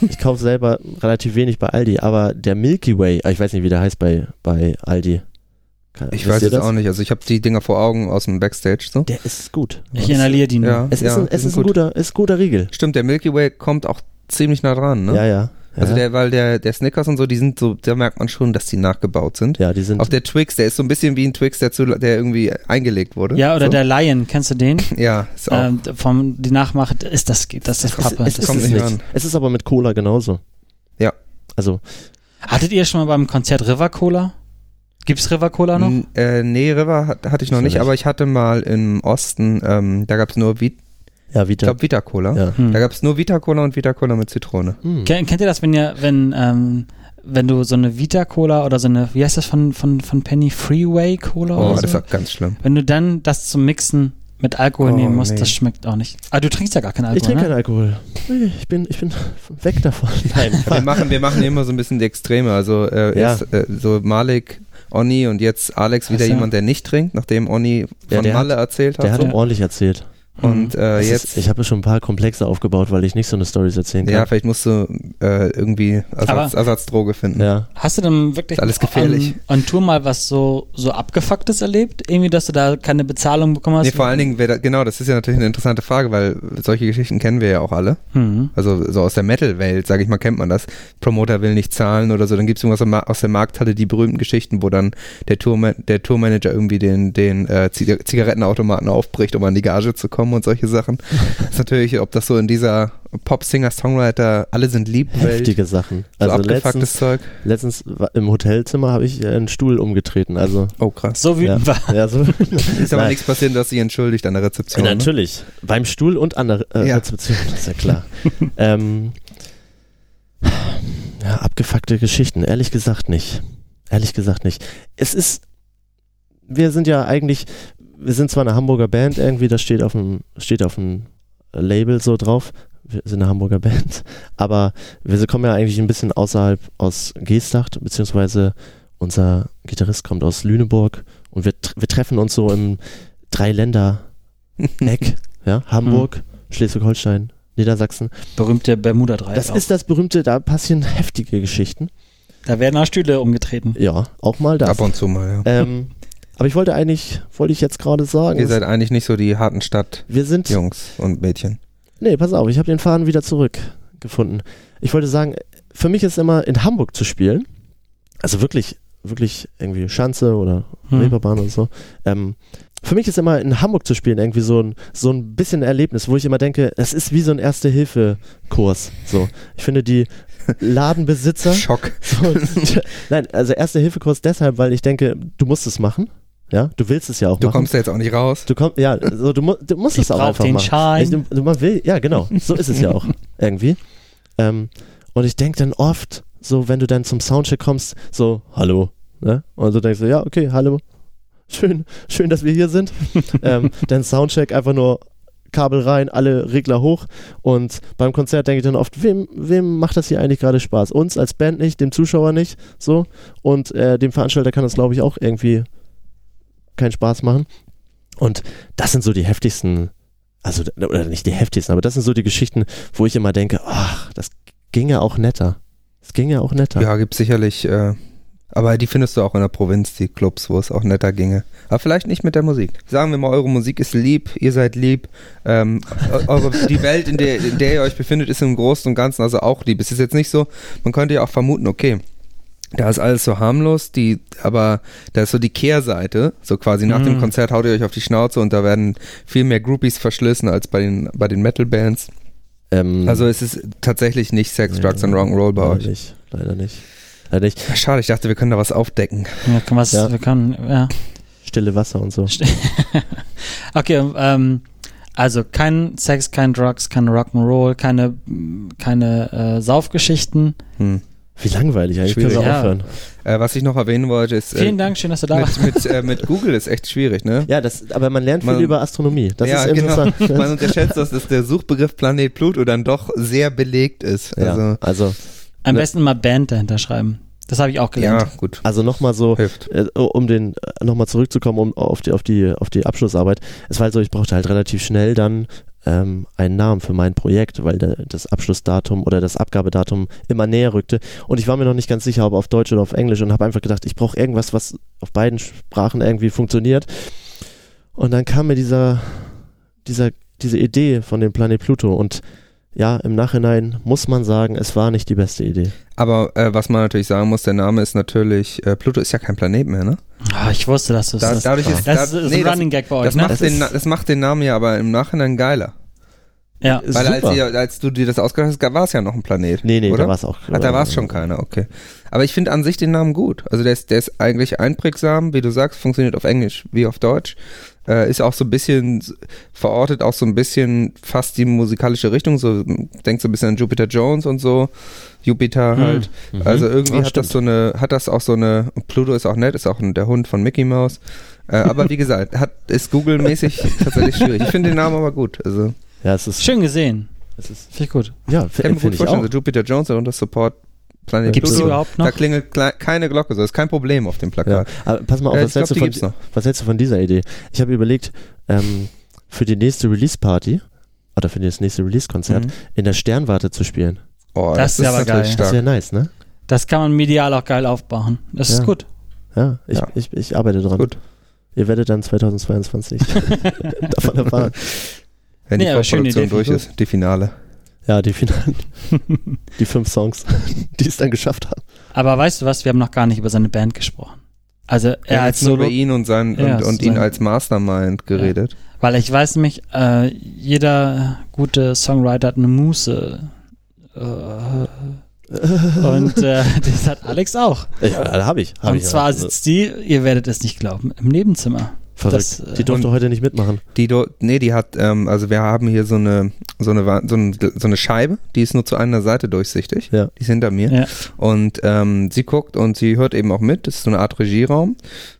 ich kaufe selber relativ wenig bei Aldi, aber der Milky Way, äh, ich weiß nicht, wie der heißt bei, bei Aldi. Kann- Ich weiß es auch nicht. Also ich habe die Dinger vor Augen aus dem Backstage. So. Der ist gut. ich inhaliere die nur. Ja. Es ist, ein, es ist ein gut. guter, ist ein guter Riegel. Stimmt, der Milky Way kommt auch ziemlich nah dran, ne? Ja, ja. Also ja. der, weil der, der Snickers und so, die sind so, da merkt man schon, dass die nachgebaut sind. ja, die sind. Auch der Twix, der ist so ein bisschen wie ein Twix, der, zu, der irgendwie eingelegt wurde. Ja, oder so. der Lion, kennst du den? Ja, ist auch. Ähm, vom, die Nachmache, ist das, das ist es, Pappe. es, das ist kommt es nicht ran. Es ist aber mit Cola genauso. Ja. Also, Hattet ihr schon mal beim Konzert River Cola? Gibt's River Cola noch? N- Äh, nee, River hat, hatte ich noch Ich nicht, nicht. aber ich hatte mal im Osten, ähm, da gab es nur, Vit, ja, ich Vita. glaube Vita Cola. ja. Hm. Da gab es nur Vita Cola und Vita Cola mit Zitrone. Hm. Ken- Kennt ihr das, wenn ihr, wenn, ähm, wenn du so eine Vita Cola oder so eine, wie heißt das von, von, von Penny Freeway Cola Oh, oder das so? war ganz schlimm. Wenn du dann das zum Mixen mit Alkohol Oh, nehmen musst, nee. das schmeckt auch nicht. Ah, du trinkst ja gar keinen Ich Alkohol, trinke ne? keinen Alkohol. Ich bin, ich bin weg davon. Nein. Ja, wir, machen, wir machen immer so ein bisschen die Extreme. Also äh, Ja. erst äh, so Malik, Onni und jetzt Alex wieder Ach so. jemand, der nicht trinkt, nachdem Onni Ja, von der Malle erzählt hat. Der hat so. ihm ordentlich erzählt. Und äh, jetzt, ist, ich habe schon ein paar Komplexe aufgebaut, weil ich nicht so eine Stories erzählen kann. ja, vielleicht musst du äh, irgendwie Ersatz, Ersatzdroge finden. ja. Hast du dann wirklich alles gefährlich. On, on Tour mal was so, so abgefucktes erlebt? Irgendwie, dass du da keine Bezahlung bekommen hast? Nee, vor allen Dingen, wer da, genau, das ist ja natürlich eine interessante Frage, weil solche Geschichten kennen wir ja auch alle. Hm. Also so aus der Metal-Welt, sage ich mal, kennt man das. Promoter will nicht zahlen oder so. Dann gibt es irgendwas aus der Markthalle, die berühmten Geschichten, wo dann der, Tourma der Tourmanager irgendwie den, den äh, Ziga- Zigarettenautomaten aufbricht, um an die Gage zu kommen und solche Sachen. das ist natürlich, ob das so in dieser Pop-Singer-Songwriter, alle sind lieb, Heftige Sachen. so Also abgefucktes letztens, Zeug. letztens im Hotelzimmer habe ich äh, einen Stuhl umgetreten. Also Oh, krass. So wütend war. ja, so. Ist aber Nein. nichts passiert, dass sie entschuldigt an der Rezeption. Ja, ne? natürlich. Beim Stuhl und an der äh, Ja. Rezeption, ist ja klar. ähm, ja, abgefuckte Geschichten. Ehrlich gesagt nicht. Ehrlich gesagt nicht. Es ist, wir sind ja eigentlich, wir sind zwar eine Hamburger Band irgendwie, das steht auf dem, steht auf dem Label so drauf. Wir sind eine Hamburger Band, aber wir kommen ja eigentlich ein bisschen außerhalb aus Geesthacht, beziehungsweise unser Gitarrist kommt aus Lüneburg und wir, tr- wir treffen uns so im Drei-Länder-Eck, ja, Hamburg, Schleswig-Holstein, Niedersachsen. Berühmte Bermuda-Dreieck. Das auch. ist das berühmte, da passieren heftige Geschichten. Da werden auch Stühle umgetreten. Ja, auch mal das. Ab und zu mal, ja. Ähm, aber ich wollte eigentlich, wollte ich jetzt gerade sagen, Ihr seid eigentlich nicht so die harten Stadtjungs wir sind, und Mädchen. nee, pass auf, ich habe den Faden wieder zurückgefunden. Ich wollte sagen, für mich ist immer in Hamburg zu spielen, also wirklich, wirklich irgendwie Schanze oder Hm. Reeperbahn oder so, ähm, für mich ist immer in Hamburg zu spielen irgendwie so ein, so ein bisschen ein Erlebnis, wo ich immer denke, es ist wie so ein Erste-Hilfe-Kurs. So. Ich finde die Ladenbesitzer. Schock. So, nein, also Erste-Hilfe-Kurs deshalb, weil ich denke, du musst es machen. Ja, du willst es ja auch Du machen. kommst ja jetzt auch nicht raus. Du kommst, ja, also du, mu du musst Ich es auch einfach den machen. Schein. Ich, du, du, man will, ja, genau. So ist es ja auch irgendwie. Ähm, und ich denke dann oft, so wenn du dann zum Soundcheck kommst, so hallo, ne? Und du denkst so, ja, okay, hallo, schön, schön, dass wir hier sind. ähm, dann Soundcheck einfach nur Kabel rein, alle Regler hoch und beim Konzert denke ich dann oft, wem, wem macht das hier eigentlich gerade Spaß? Uns als Band nicht, dem Zuschauer nicht, so und äh, dem Veranstalter kann das glaube ich auch irgendwie keinen Spaß machen. Und das sind so die heftigsten, also oder nicht die heftigsten, aber das sind so die Geschichten, wo ich immer denke, ach, das ginge auch netter. Das ginge auch netter. Ja, gibt sicherlich, äh, aber die findest du auch in der Provinz, die Clubs, wo es auch netter ginge. Aber vielleicht nicht mit der Musik. Sagen wir mal, eure Musik ist lieb, ihr seid lieb. Ähm, eu- eure, die Welt, in der, in der ihr euch befindet, ist im Großen und Ganzen also auch lieb. Es ist jetzt nicht so, man könnte ja auch vermuten, okay, da ist alles so harmlos, die, aber da ist so die Kehrseite, so quasi nach dem Mhm. Konzert haut ihr euch auf die Schnauze und da werden viel mehr Groupies verschlissen als bei den, bei den Metal-Bands. Ähm, Also es ist tatsächlich nicht Sex, Drugs and Rock'n'Roll bei leider euch. Nicht, leider nicht. Leider nicht. Schade, ich dachte, wir können da was aufdecken. Ja, kann was, Ja. wir können, ja. Stille Wasser und so. Okay, ähm, also kein Sex, kein Drugs, kein Rock'n'Roll, keine, keine äh, Saufgeschichten. Hm. Wie langweilig, eigentlich können wir Schwierig. aufhören. Äh, was ich noch erwähnen wollte, ist, Vielen äh, Dank, schön, dass du da warst. mit, mit, äh, mit Google ist echt schwierig, ne? Ja, das, aber man lernt viel Man- über Astronomie. Das ja, ist interessant. genau. Man unterschätzt, dass das der Suchbegriff Planet Pluto dann doch sehr belegt ist. ja, Also, also, Am Ne- besten mal Band dahinter schreiben. Das habe ich auch ja, gelernt. gut. also nochmal so, Hilft. äh, um den äh, nochmal zurückzukommen um, auf, die, auf, die, auf die Abschlussarbeit. Es war halt so, ich brauchte halt relativ schnell dann ähm, einen Namen für mein Projekt, weil der, das Abschlussdatum oder das Abgabedatum immer näher rückte. Und ich war mir noch nicht ganz sicher, ob auf Deutsch oder auf Englisch und habe einfach gedacht, ich brauche irgendwas, was auf beiden Sprachen irgendwie funktioniert. Und dann kam mir dieser, dieser, diese Idee von dem Planet Pluto und ja, im Nachhinein muss man sagen, es war nicht die beste Idee. Aber äh, was man natürlich sagen muss, der Name ist natürlich, äh, Pluto ist ja kein Planet mehr, ne? Ah, ich wusste, dass du Da, das. dadurch ist, das da, ist nee, ein das, Running Gag bei euch, das, ne? macht Das den, das macht den Namen ja aber im Nachhinein geiler. Ja. Ist Weil als, ihr, als du dir das ausgedacht hast, war es ja noch ein Planet. Nee, nee, oder? da war es auch. Ach, da war es schon keiner, okay. Aber ich finde an sich den Namen gut. Also der ist, der ist eigentlich einprägsam, wie du sagst, funktioniert auf Englisch wie auf Deutsch. Äh, ist auch so ein bisschen, verortet auch so ein bisschen fast die musikalische Richtung, so denkt so ein bisschen an Jupiter Jones und so. Jupiter halt. Mhm. Also irgendwie Ah, hat das so eine, hat das auch so eine, Pluto ist auch nett, ist auch ein, der Hund von Mickey Mouse. Äh, aber wie gesagt, hat, ist Google-mäßig tatsächlich schwierig. Ich finde den Namen aber gut. Also, Ja, es ist. Schön gesehen. Es ist Finde ich gut. ja, ich kann mir gut finde ich vorstellen, auch. also Jupiter Jones und das Support Planet Gibt es Pluto. überhaupt Da noch? klingelt kle- keine Glocke, so ist kein Problem auf dem Ja. Plakat. Aber pass mal auf, Äh, was, hältst du die von, gibt's was hältst du von dieser Idee? Ich habe überlegt, ähm, für die nächste Release-Party oder für das nächste Release-Konzert Mhm. in der Sternwarte zu spielen. Oh, Das ist aber natürlich geil. Das stark. wäre nice, ne? Das kann man medial auch geil aufbauen. Das Ja. ist gut. Ja, ich, Ja. Ich, ich arbeite dran. Gut. Ihr werdet dann 2022 davon erfahren. Wenn die Nee, aber Vorproduktion durch ist, die Finale. Ja, die finalen, die fünf Songs, die es dann geschafft haben. Aber weißt du was? Wir haben noch gar nicht über seine Band gesprochen. Also er Er als hat nur über ihn und, sein, Ja, und, und ihn als Mastermind geredet. weil ich weiß nämlich, äh, jeder gute Songwriter hat eine Muße. Äh, und äh, das hat Alex auch. Ja, da habe ich. Hab und ich zwar ja. sitzt die, ihr werdet es nicht glauben, im Nebenzimmer. Verrückt. das, äh, die durfte heute nicht mitmachen. Die do, nee, die hat, ähm, also wir haben hier so eine, so eine, so, ein, so eine Scheibe, die ist nur zu einer Seite durchsichtig. Ja. Die ist hinter mir. Ja. Und ähm, sie guckt und sie hört eben auch mit. Das ist so eine Art Regieraum.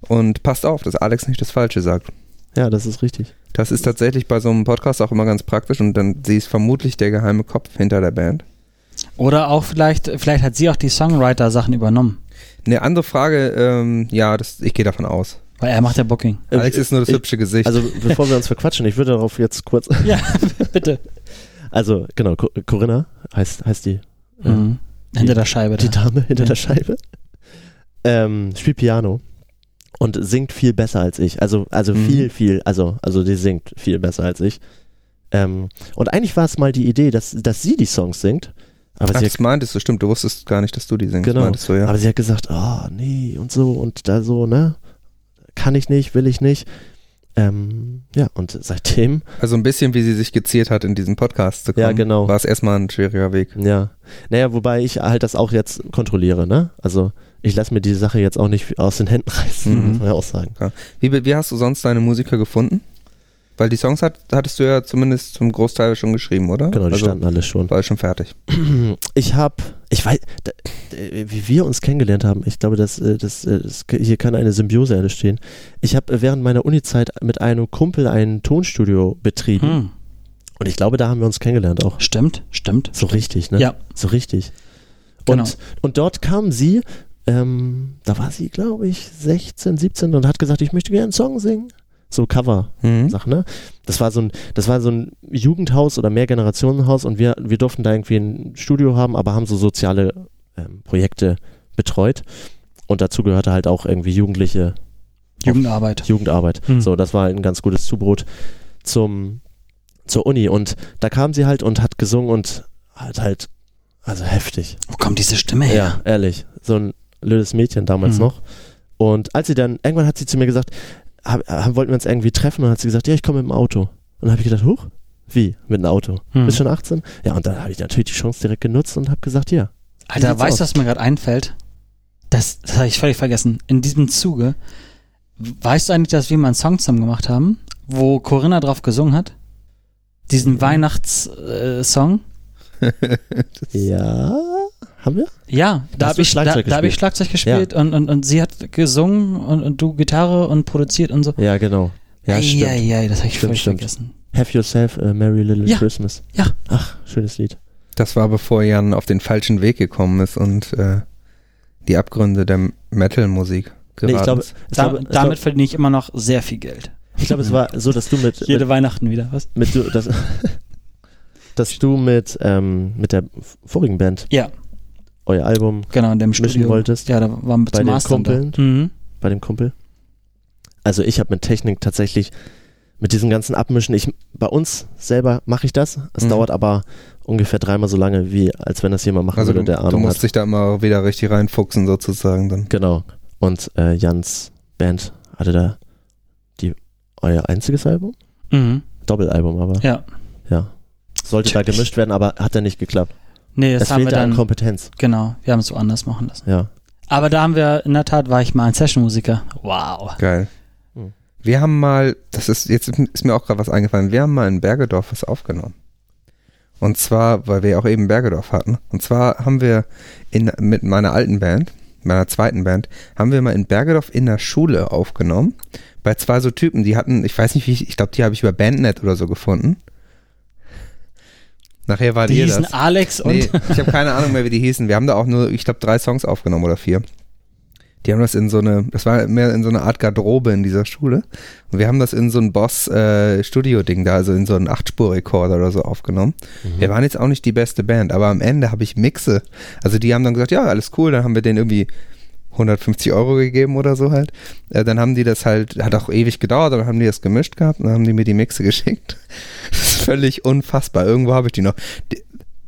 Und passt auf, dass Alex nicht das Falsche sagt. Ja, das ist richtig. Das ist tatsächlich bei so einem Podcast auch immer ganz praktisch und dann sie ist vermutlich der geheime Kopf hinter der Band. Oder auch vielleicht, vielleicht hat sie auch die Songwriter-Sachen übernommen. Eine andere Frage, ähm, ja, das, ich gehe davon aus. Weil er macht ja Booking. Alex ist nur das ich, hübsche Gesicht. Also bevor wir uns verquatschen, ich würde darauf jetzt kurz. Ja, bitte. Also genau, Co- Corinna heißt heißt die äh, Mhm. Hinter der Scheibe. die Da. Dame hinter Ja. der Scheibe. Ähm, spielt Piano und singt viel besser als ich. Also also Mhm. viel viel also also die singt viel besser als ich. Ähm, und eigentlich war es mal die Idee, dass dass sie die Songs singt, aber Ach, sie das meintest du, stimmt. Du wusstest gar nicht, dass du die singst. Genau. Meintest du, ja. Aber sie hat gesagt, ah, nee, und so, und da so, ne? Kann ich nicht, will ich nicht. Ähm, ja, und seitdem, Also ein bisschen, wie sie sich geziert hat, in diesen Podcast zu kommen. Ja, genau. War es erstmal ein schwieriger Weg. ja. Naja, wobei ich halt das auch jetzt kontrolliere, ne? Also ich lasse mir die Sache jetzt auch nicht aus den Händen reißen, Mhm. muss man ja auch sagen. Wie, wie hast du sonst deine Musiker gefunden? Weil die Songs hat, hattest du ja zumindest zum Großteil schon geschrieben, oder? Genau, die also, standen alle schon. War schon fertig. Ich habe, ich weiß, da, äh, wie wir uns kennengelernt haben, ich glaube, dass, äh, das, äh, das, hier kann eine Symbiose entstehen. Ich habe während meiner Uni-Zeit mit einem Kumpel ein Tonstudio betrieben Hm. und ich glaube, da haben wir uns kennengelernt auch. Stimmt, stimmt. So richtig, ne? Ja. So richtig. Genau. Und, und dort kam sie, ähm, da war sie, glaube ich, 16, 17 und hat gesagt, ich möchte gerne einen Song singen. So Cover. Mhm. Sachen, ne? Das war so ein, das war so ein Jugendhaus oder Mehrgenerationenhaus und wir, wir durften da irgendwie ein Studio haben, aber haben so soziale ähm, Projekte betreut. Und dazu gehörte halt auch irgendwie Jugendliche Jugendarbeit. Jugendarbeit. Hm. So, das war ein ganz gutes Zubrot zum, zur Uni. Und da kam sie halt und hat gesungen und hat halt, also heftig. Wo kommt diese Stimme her? Ja, ehrlich. So ein blödes Mädchen damals Mhm. noch. Und als sie dann, irgendwann hat sie zu mir gesagt, hab, hab, wollten wir uns irgendwie treffen und hat sie gesagt, ja, ich komme mit dem Auto. Und dann habe ich gedacht, huch, wie, mit einem Auto? Hm. Bist schon 18? Ja, und dann habe ich natürlich die Chance direkt genutzt und habe gesagt, ja. Alter, weißt du, was mir gerade einfällt? Das, das habe ich völlig vergessen. In diesem Zuge, weißt du eigentlich, dass wir mal einen Song zusammen gemacht haben, wo Corinna drauf gesungen hat? Diesen Weihnachtssong? Ja, haben wir? Ja, da habe ich, da, Schlagzeug da hab ich gespielt? Schlagzeug gespielt und, und, und sie hat gesungen und, und du Gitarre und produziert und so. Ja, genau. Ja, stimmt. Eieiei, das habe ich Stimmt, völlig stimmt. vergessen. Have Yourself a Merry Little Ja. Christmas. Ja. Ach, schönes Lied. Das war bevor Jan auf den falschen Weg gekommen ist und äh, die Abgründe der Metal-Musik geraten Nee, ich glaube, Da, glaube, damit verdiene ich immer noch sehr viel Geld. ich glaube, es war so, dass du mit, Jede Weihnachten wieder, was? mit, mit du, dass, dass du mit, ähm, mit der vorigen Band Ja, euer Album genau, in dem mischen Studio. wolltest, Ja, da waren wir Bei zum den Mastern da. Kumpeln? Mhm. bei dem Kumpel. Also ich habe mit Technik tatsächlich mit diesem ganzen Abmischen, ich bei uns selber mache ich das. Es Mhm. dauert aber ungefähr dreimal so lange, wie als wenn das jemand machen Also würde, du, der du Ahnung musst hat. dich da immer wieder richtig reinfuchsen sozusagen dann. Genau. Und äh, Jans Band hatte da die euer einziges Album? Mhm. Doppelalbum, aber Ja. ja. Sollte da gemischt werden, aber hat dann nicht geklappt. Nee, das es haben wir dann, Kompetenz. genau, wir haben es so anders machen lassen. Ja. Aber da haben wir, in der Tat war ich mal ein Session-Musiker. Wow. Geil. Hm. Wir haben mal, das ist, jetzt ist mir auch gerade was eingefallen, wir haben mal in Bergedorf was aufgenommen. Und zwar, weil wir ja auch eben Bergedorf hatten. Und zwar haben wir in, mit meiner alten Band, meiner zweiten Band, haben wir mal in Bergedorf in der Schule aufgenommen. Bei zwei so Typen, die hatten, ich weiß nicht wie, ich, ich glaube, die habe ich über Bandnet oder so gefunden. Nachher war Die ihr hießen das. Alex und Nee, ich habe keine Ahnung mehr, wie die hießen. Wir haben da auch nur, ich glaube, drei Songs aufgenommen oder vier. Die haben das in so eine, das war mehr in so eine Art Garderobe in dieser Schule. Und wir haben das in so ein Boss-Studio-Ding da, also in so einen Achtspur-Rekorder oder so aufgenommen. Wir waren jetzt auch nicht die beste Band, aber am Ende habe ich Mixe. Also die haben dann gesagt, ja, alles cool, dann haben wir denen irgendwie 150 Euro gegeben oder so halt. Äh, dann haben die das halt, hat auch ewig gedauert, dann haben die das gemischt gehabt und dann haben die mir die Mixe geschickt. Das ist völlig unfassbar. Irgendwo habe ich die noch. Die,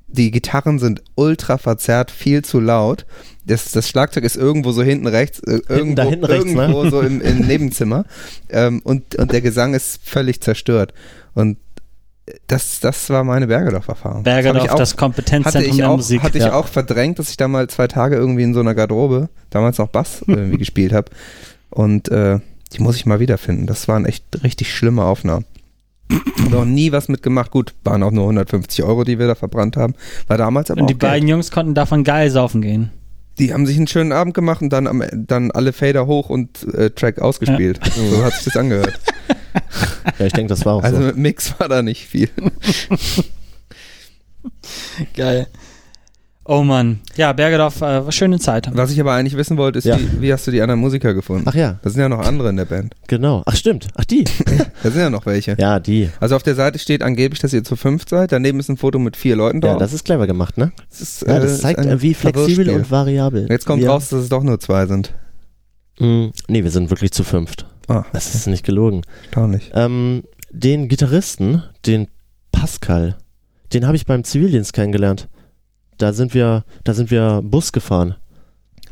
die Gitarren sind ultra verzerrt, viel zu laut. Das, das Schlagzeug ist irgendwo so hinten rechts, äh, irgendwo, da hinten rechts, ne? irgendwo so im, im Nebenzimmer. Ähm, und, und der Gesang ist völlig zerstört. Und das, das war meine Bergedorf-Erfahrung. Das Bergerdorf, ich auch- das Kompetenzzentrum ich der auch, Musik. hatte ich ja. auch verdrängt, dass ich da mal zwei Tage irgendwie in so einer Garderobe, damals noch Bass irgendwie gespielt habe. Und äh, die muss ich mal wiederfinden. Das waren echt richtig schlimme Aufnahmen. Noch nie was mitgemacht. Gut, waren auch nur 150 Euro, die wir da verbrannt haben. War damals aber und die auch Geld. beiden Jungs konnten davon geil saufen gehen. Die haben sich einen schönen Abend gemacht und dann, am, dann alle Fader hoch und äh, Track ausgespielt. So hat sich das angehört. Ja, ich denke, das war auch Also so. mit Mix war da nicht viel. Geil. Oh Mann. Ja, Bergedorf, äh, schöne Zeit. Was ich aber eigentlich wissen wollte, ist, Ja. wie, wie hast du die anderen Musiker gefunden? Ach ja, Da sind ja noch andere in der Band. genau. Ach stimmt. Ach die. Da sind ja noch welche. Ja, die. Also auf der Seite steht angeblich, dass ihr zu fünft seid. Daneben ist ein Foto mit vier Leuten Ja, drauf. das ist clever gemacht, ne? das, ist, Ja, äh, das ist zeigt, äh, wie flexibel und variabel. Jetzt kommt wir, raus, dass es doch nur zwei sind. Mh, nee, wir sind wirklich zu fünft. Ah, Das ist nicht gelogen. erstaunlich. Ähm, den Gitarristen, den Pascal, den habe ich beim Zivildienst kennengelernt. Da sind wir, da sind wir Bus gefahren.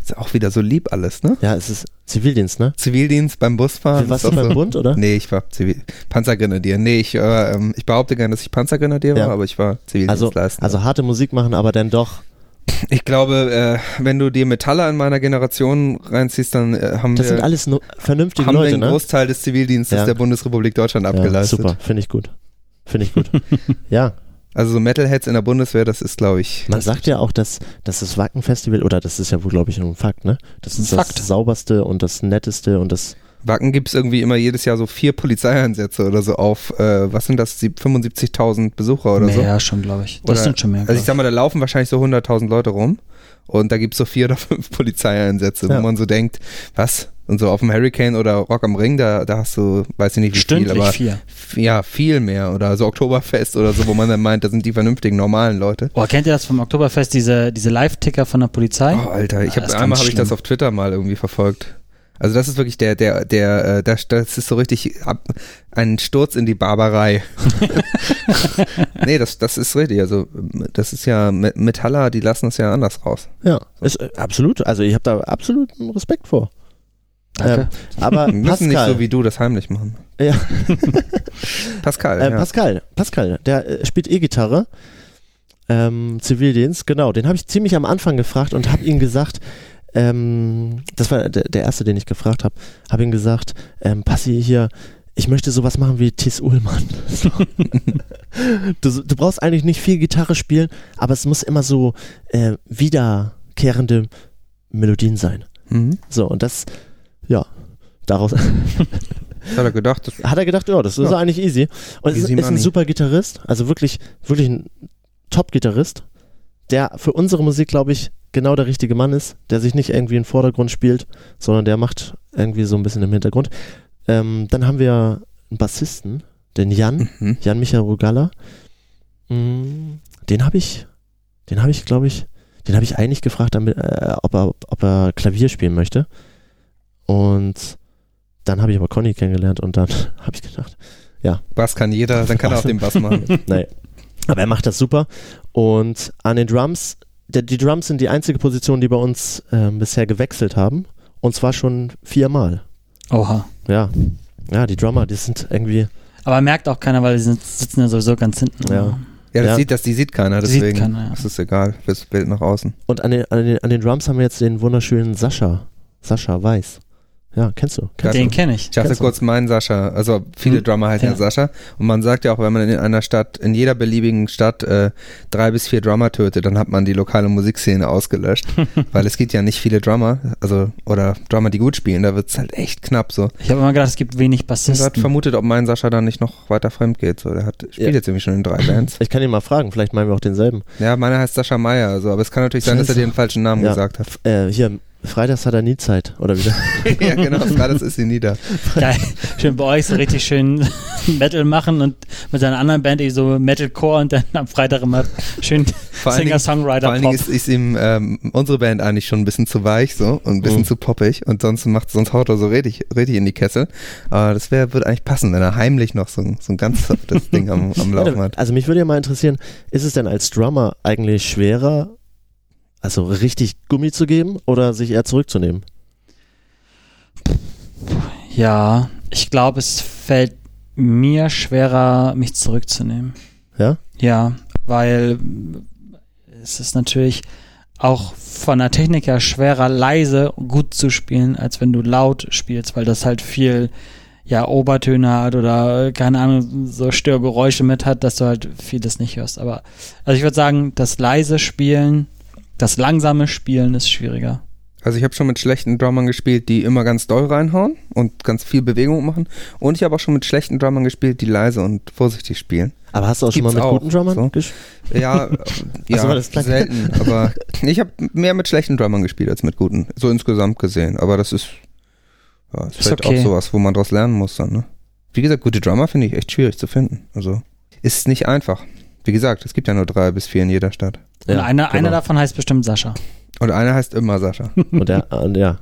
Ist ja auch wieder so lieb alles, ne? Ja, es ist Zivildienst, ne? Zivildienst beim Busfahren. Warst du beim so- Bund, oder? Nee, ich war Zivil Panzergrenadier. Nee, ich, äh, ähm, ich behaupte gerne, dass ich Panzergrenadier Ja. war, aber ich war Also, Zivildienstleister. also harte Musik machen, aber dann doch. Ich glaube, äh, wenn du dir Metaller in meiner Generation reinziehst, dann äh, haben Das wir, sind alles no vernünftige haben Leute, einen ne? Großteil des Zivildienstes Ja. der Bundesrepublik Deutschland Ja, abgeleistet. super, finde ich gut. Finde ich gut. ja, Also so Metalheads in der Bundeswehr, das ist, glaube ich, man sagt ja auch, dass, dass das Wacken-Festival, oder das ist ja wohl, glaube ich, ein Fakt, ne? Das ist Ein das Fakt. sauberste und das netteste und das. Wacken gibt's irgendwie immer jedes Jahr so vier Polizeieinsätze oder so auf, äh, was sind das, sieb- 75.000 Besucher oder so. Mehr schon, glaube ich. Das Oder- sind schon mehr. Also ich sag mal, da laufen wahrscheinlich so 100.000 Leute rum und da gibt's so vier oder fünf Polizeieinsätze, Ja. wo man so denkt, was? Und so auf dem Hurricane oder Rock am Ring, da, da hast du, weiß ich nicht wie Stündlich viel, aber vier. ja, viel mehr oder so Oktoberfest oder so, wo man dann meint, das sind die vernünftigen, normalen Leute. Oh, kennt ihr das vom Oktoberfest, diese, diese Live-Ticker von der Polizei? Oh, Alter, ich habe das ist einmal habe ich das auf Twitter mal irgendwie verfolgt. Also das ist wirklich der, der, der, äh, das, das ist so richtig ab, ein Sturz in die Barbarei. nee, das, das ist richtig. Also das ist ja Me- Metaller, die lassen es ja anders raus. Ja, ist, äh, absolut. Also ich habe da absoluten Respekt vor. Danke. Ähm, aber Wir müssen nicht Pascal, so wie du das heimlich machen. ja, Pascal, äh, ja. Pascal, Pascal, der äh, spielt E-Gitarre. Ähm, Zivildienst, genau. Den habe ich ziemlich am Anfang gefragt und habe ihm gesagt, ähm, das war der, der erste, den ich gefragt habe, habe ihm gesagt, ähm, Passi hier, ich möchte sowas machen wie Tis Ullmann. So. du, du brauchst eigentlich nicht viel Gitarre spielen, aber es muss immer so äh, wiederkehrende Melodien sein. Mhm. So, und das, ja, daraus hat er gedacht. Das, hat er gedacht, ja, das ist Ja. eigentlich easy. Und Easy ist, ist ein super Gitarrist, also wirklich, wirklich ein Top-Gitarrist, der für unsere Musik, glaube ich, genau der richtige Mann ist, der sich nicht irgendwie im Vordergrund spielt, sondern der macht irgendwie so ein bisschen im Hintergrund. Ähm, dann haben wir einen Bassisten, den Jan, mhm. Jan Michael Rugalla. Mm, Den habe ich, den habe ich, glaube ich, den habe ich eigentlich gefragt, damit, äh, ob, er, ob er Klavier spielen möchte. Und dann habe ich aber Conny kennengelernt und dann habe ich gedacht, Bass kann jeder, dann kann er auch den Bass machen. nee. Aber er macht das super. Und an den Drums, der, die Drums sind die einzige Position, die bei uns ähm, bisher gewechselt haben. Und zwar schon viermal. Oha. Ja. Ja, die Drummer, die sind irgendwie. Aber merkt auch keiner, weil die sind, sitzen ja sowieso ganz hinten. Ja. Ja, das Ja. sieht das, die sieht keiner, Sieht deswegen keiner, ja. das ist egal fürs Bild nach außen. Und an den, an, den, an den Drums haben wir jetzt den wunderschönen Sascha. Sascha Weiß. Ja, kennst du? Kennst Den kenne ich. Ich dachte kurz meinen Sascha, also viele Hm. Drummer heißen ja. Ja. Sascha und man sagt ja auch, wenn man in einer Stadt, in jeder beliebigen Stadt äh, drei bis vier Drummer tötet, dann hat man die lokale Musikszene ausgelöscht, weil es gibt ja nicht viele Drummer, also oder Drummer, die gut spielen, da wird es halt echt knapp so. Ich habe immer gedacht, es gibt wenig Ich habe Bassisten. vermutet, ob mein Sascha dann nicht noch weiter fremd geht, so der hat, spielt Ja. jetzt irgendwie schon in drei Bands. Ich kann ihn mal fragen, vielleicht meinen wir auch denselben. Ja, meiner heißt Sascha Meier, also, aber es kann natürlich sein, dass er dir den falschen Namen Ja. gesagt hat. Äh, hier, Freitags hat er nie Zeit, oder wieder? ja, genau, das ist sie nieder. Geil. Schön bei euch so richtig schön Metal machen und mit seiner anderen Band eben so Metalcore und dann am Freitag immer schön Dingen- Vor Singer-Songwriter allen Dingen ist, ist ihm ähm, unsere Band eigentlich schon ein bisschen zu weich so und ein bisschen Mhm. zu poppig und sonst macht sonst haut er so richtig, richtig in die Kessel. Aber das wäre würde eigentlich passen, wenn er heimlich noch so, ein- so ein ganz softes Ding am, am Laufen hat. Also mich würde ja mal interessieren, ist es denn als Drummer eigentlich schwerer, also richtig Gummi zu geben oder sich eher zurückzunehmen? Ja, ich glaube, es fällt mir schwerer, mich zurückzunehmen. Ja? Ja, weil es ist natürlich auch von der Technik her schwerer, leise gut zu spielen, als wenn du laut spielst, weil das halt viel ja, Obertöne hat oder keine Ahnung, so Störgeräusche mit hat, dass du halt vieles nicht hörst. Aber also ich würde sagen, das leise Spielen, das langsame Spielen ist schwieriger. Also ich habe schon mit schlechten Drummern gespielt, die immer ganz doll reinhauen und ganz viel Bewegung machen. Und ich habe auch schon mit schlechten Drummern gespielt, die leise und vorsichtig spielen. Aber hast du auch schon mal Gibt's mit auch, guten Drummern so. gespielt? Ja, äh, ja war das klar? selten. Aber ich habe mehr mit schlechten Drummern gespielt als mit guten. So insgesamt gesehen. Aber das ist, ja, ist, Ist vielleicht okay. auch sowas, wo man draus lernen muss dann. Ne? Wie gesagt, gute Drummer finde ich echt schwierig zu finden. Also ist nicht einfach. Wie gesagt, es gibt ja nur drei bis vier in jeder Stadt. Und einer, einer genau. davon heißt bestimmt Sascha. Und einer heißt immer Sascha. Und der, äh, ja,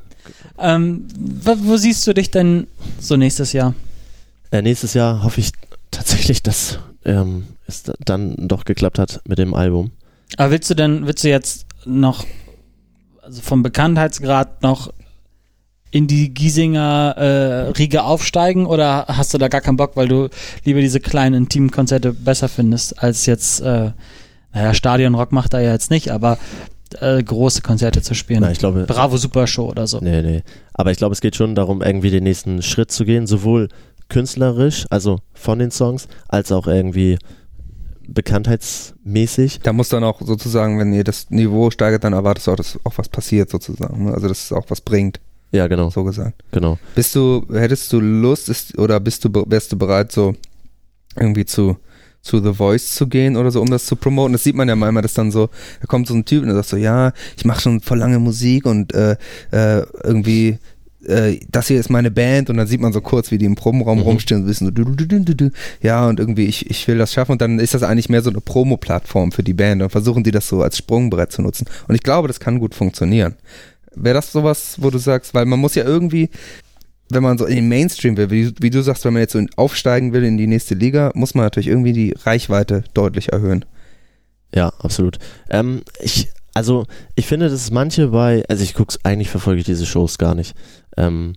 Ähm, wo, wo siehst du dich denn so nächstes Jahr? Äh, nächstes Jahr hoffe ich tatsächlich, dass ähm, es da- dann doch geklappt hat mit dem Album. Aber willst du denn, willst du jetzt noch also vom Bekanntheitsgrad noch in die Giesinger äh, Riege aufsteigen oder hast du da gar keinen Bock, weil du lieber diese kleinen intimen Konzerte besser findest, als jetzt, äh, naja, Stadionrock macht er ja jetzt nicht, aber äh, große Konzerte zu spielen. Na, ich glaube, Bravo Super Show oder so. Nee, nee. Aber ich glaube, es geht schon darum, irgendwie den nächsten Schritt zu gehen, sowohl künstlerisch, also von den Songs, als auch irgendwie bekanntheitsmäßig. Da muss dann auch sozusagen, wenn ihr das Niveau steigert, dann erwartest du auch, dass auch was passiert sozusagen. ne? Also dass es auch was bringt, Ja, genau, so gesagt. genau. Bist du, hättest du Lust ist, oder bist du, wärst du bereit, so irgendwie zu, zu The Voice zu gehen oder so, um das zu promoten? Das sieht man ja manchmal, dass dann so, da kommt so ein Typ und der sagt so, ja, ich mache schon voll lange Musik und äh, äh, irgendwie äh, das hier ist meine Band und dann sieht man so kurz, wie die im Probenraum Mhm. rumstehen und wissen so, du, du, du, du, du, du. ja und irgendwie ich, ich will das schaffen und dann ist das eigentlich mehr so eine Promo-Plattform für die Band und versuchen die das so als Sprungbrett zu nutzen und ich glaube, das kann gut funktionieren. Wäre das sowas, wo du sagst, weil man muss ja irgendwie, wenn man so in den Mainstream will, wie, wie du sagst, wenn man jetzt so aufsteigen will in die nächste Liga, muss man natürlich irgendwie die Reichweite deutlich erhöhen. Ja, absolut. Ähm, ich, also, ich finde, dass manche bei, also ich guck's, eigentlich verfolge ich diese Shows gar nicht. Ähm,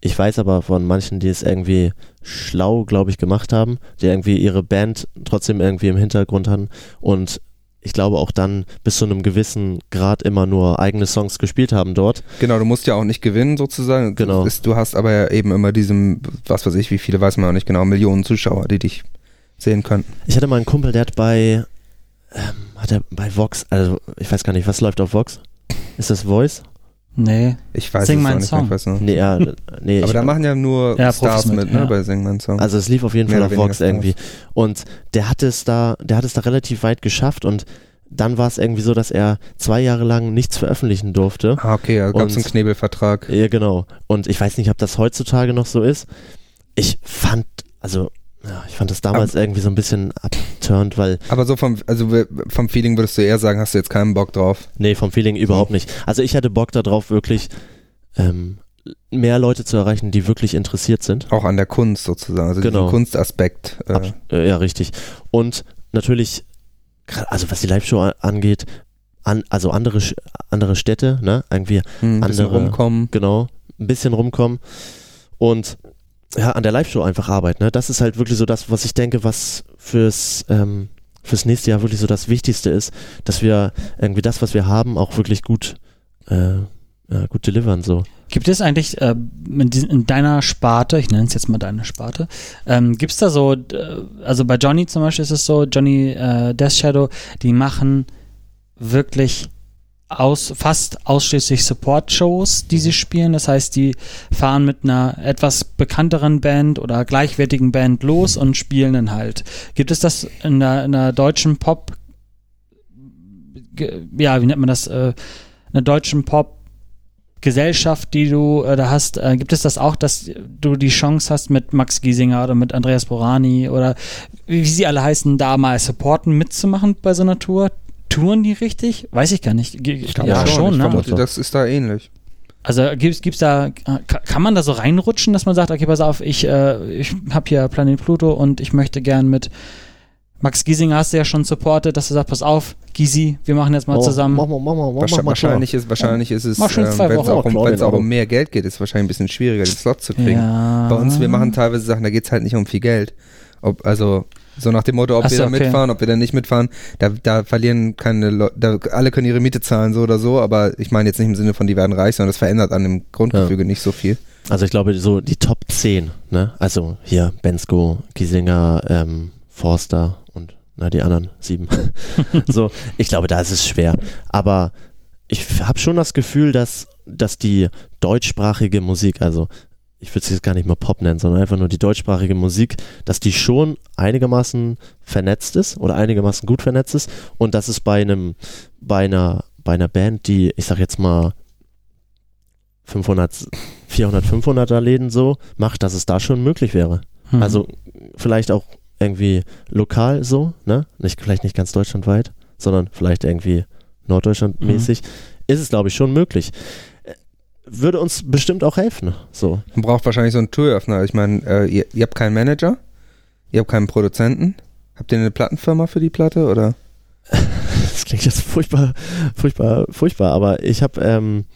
ich weiß aber von manchen, die es irgendwie schlau, glaube ich, gemacht haben, die irgendwie ihre Band trotzdem irgendwie im Hintergrund hatten und ich glaube auch dann bis zu einem gewissen Grad immer nur eigene Songs gespielt haben dort. Genau, du musst ja auch nicht gewinnen sozusagen. Genau. Du, hast aber ja eben immer diesem, was weiß ich, wie viele weiß man auch nicht genau, Millionen Zuschauer, die dich sehen können. Ich hatte mal einen Kumpel, der hat bei, ähm, hat er bei Vox, also ich weiß gar nicht, was läuft auf Vox? Ist das Voice? Nee. Ich weiß Sing es nicht Song. weiß noch. Nee, ja, nee. aber da machen ja nur Ja, Stars mit, mit, ne, ja. bei Sing meinen Song. Also es lief auf jeden Fall auf Vox irgendwie. Und der hat es da, der hat es da relativ weit geschafft und dann war es irgendwie so, dass er zwei Jahre lang nichts veröffentlichen durfte. ah, okay, da gab es einen Knebelvertrag. Ja, genau. Und ich weiß nicht, ob das heutzutage noch so ist. Ich fand, also, ja, ich fand das damals irgendwie so ein bisschen abturnt, weil, Aber so vom, also vom Feeling würdest du eher sagen, hast du jetzt keinen Bock drauf. nee, vom Feeling überhaupt nicht. Also ich hatte Bock darauf, wirklich ähm, mehr Leute zu erreichen, die wirklich interessiert sind. Auch an der Kunst sozusagen, also Genau. diesen Kunstaspekt. Äh, Abs- äh, ja, richtig. Und natürlich, also was die Live-Show angeht, an, also andere, andere Städte, ne, irgendwie, hm, ein bisschen andere- rumkommen. genau, ein bisschen rumkommen und ja, an der Live-Show einfach arbeiten, ne, das ist halt wirklich so das, was ich denke, was fürs, ähm, fürs nächste Jahr wirklich so das Wichtigste ist, dass wir irgendwie das, was wir haben, auch wirklich gut, äh, ja, gut delivern, so. Gibt es eigentlich äh, in deiner Sparte, ich nenne es jetzt mal deine Sparte, ähm, gibt es da so, äh, also bei Johnny zum Beispiel ist es so, Johnny äh, Death Shadow, die machen wirklich aus, fast ausschließlich Support-Shows, die sie spielen. Das heißt, die fahren mit einer etwas bekannteren Band oder gleichwertigen Band los und spielen dann halt. Gibt es das in der, in der deutschen Pop, ja, wie nennt man das, äh, in der deutschen Pop Gesellschaft, die du äh, da hast, äh, gibt es das auch, dass du die Chance hast, mit Max Giesinger oder mit Andreas Borani oder wie, wie sie alle heißen, da mal supporten, mitzumachen bei so einer Tour? Touren die richtig? Weiß ich gar nicht. Ge- glaube ja, schon, ich ne? vermute, Doch, doch. das ist da ähnlich. Also gibt's gibt's da, ka- kann man da so reinrutschen, dass man sagt, okay, pass auf, ich, äh, ich habe hier Planet Pluto und ich möchte gern mit Max Giesinger hast du ja schon supportet, dass du sagst, pass auf, Gysi, wir machen jetzt mal zusammen. Mach, mach, mach, mach, mach, Wahrscheinlich, mach, wahrscheinlich ist, wahrscheinlich ist es, Mach schon ähm, zwei wenn es Wochen. auch, um, auch genau. um mehr Geld geht, ist es wahrscheinlich ein bisschen schwieriger, den Slot zu kriegen. Ja. Bei uns, wir machen teilweise Sachen, da geht es halt nicht um viel Geld. Ob, also so nach dem Motto, ob Ach wir so, da okay. mitfahren, ob wir da nicht mitfahren, da, da verlieren keine Leute, alle können ihre Miete zahlen, so oder so, aber ich meine jetzt nicht im Sinne von, die werden reich, sondern das verändert an dem Grundgefüge nicht so viel. Also ich glaube, so die Top 10, ne? Also hier Bensko, Giesinger, ähm, Forster und na, die anderen sieben. so, ich glaube, da ist es schwer. Aber ich habe schon das Gefühl, dass, dass die deutschsprachige Musik, also ich würde es jetzt gar nicht mal Pop nennen, sondern einfach nur die deutschsprachige Musik, dass die schon einigermaßen vernetzt ist oder einigermaßen gut vernetzt ist und dass es bei einem, bei einer, bei einer Band, die, ich sag jetzt mal 500, 400, 500er Läden so macht, dass es da schon möglich wäre. Hm. Also vielleicht auch irgendwie lokal so, ne? Nicht, vielleicht nicht ganz deutschlandweit, sondern vielleicht irgendwie norddeutschlandmäßig. Ist es, glaube ich, schon möglich. Würde uns bestimmt auch helfen. So. Man braucht wahrscheinlich so einen Touröffner. Ich meine, äh, ihr, ihr habt keinen Manager, ihr habt keinen Produzenten. Habt ihr eine Plattenfirma für die Platte oder? das klingt jetzt furchtbar, furchtbar, furchtbar, aber ich habe, ähm,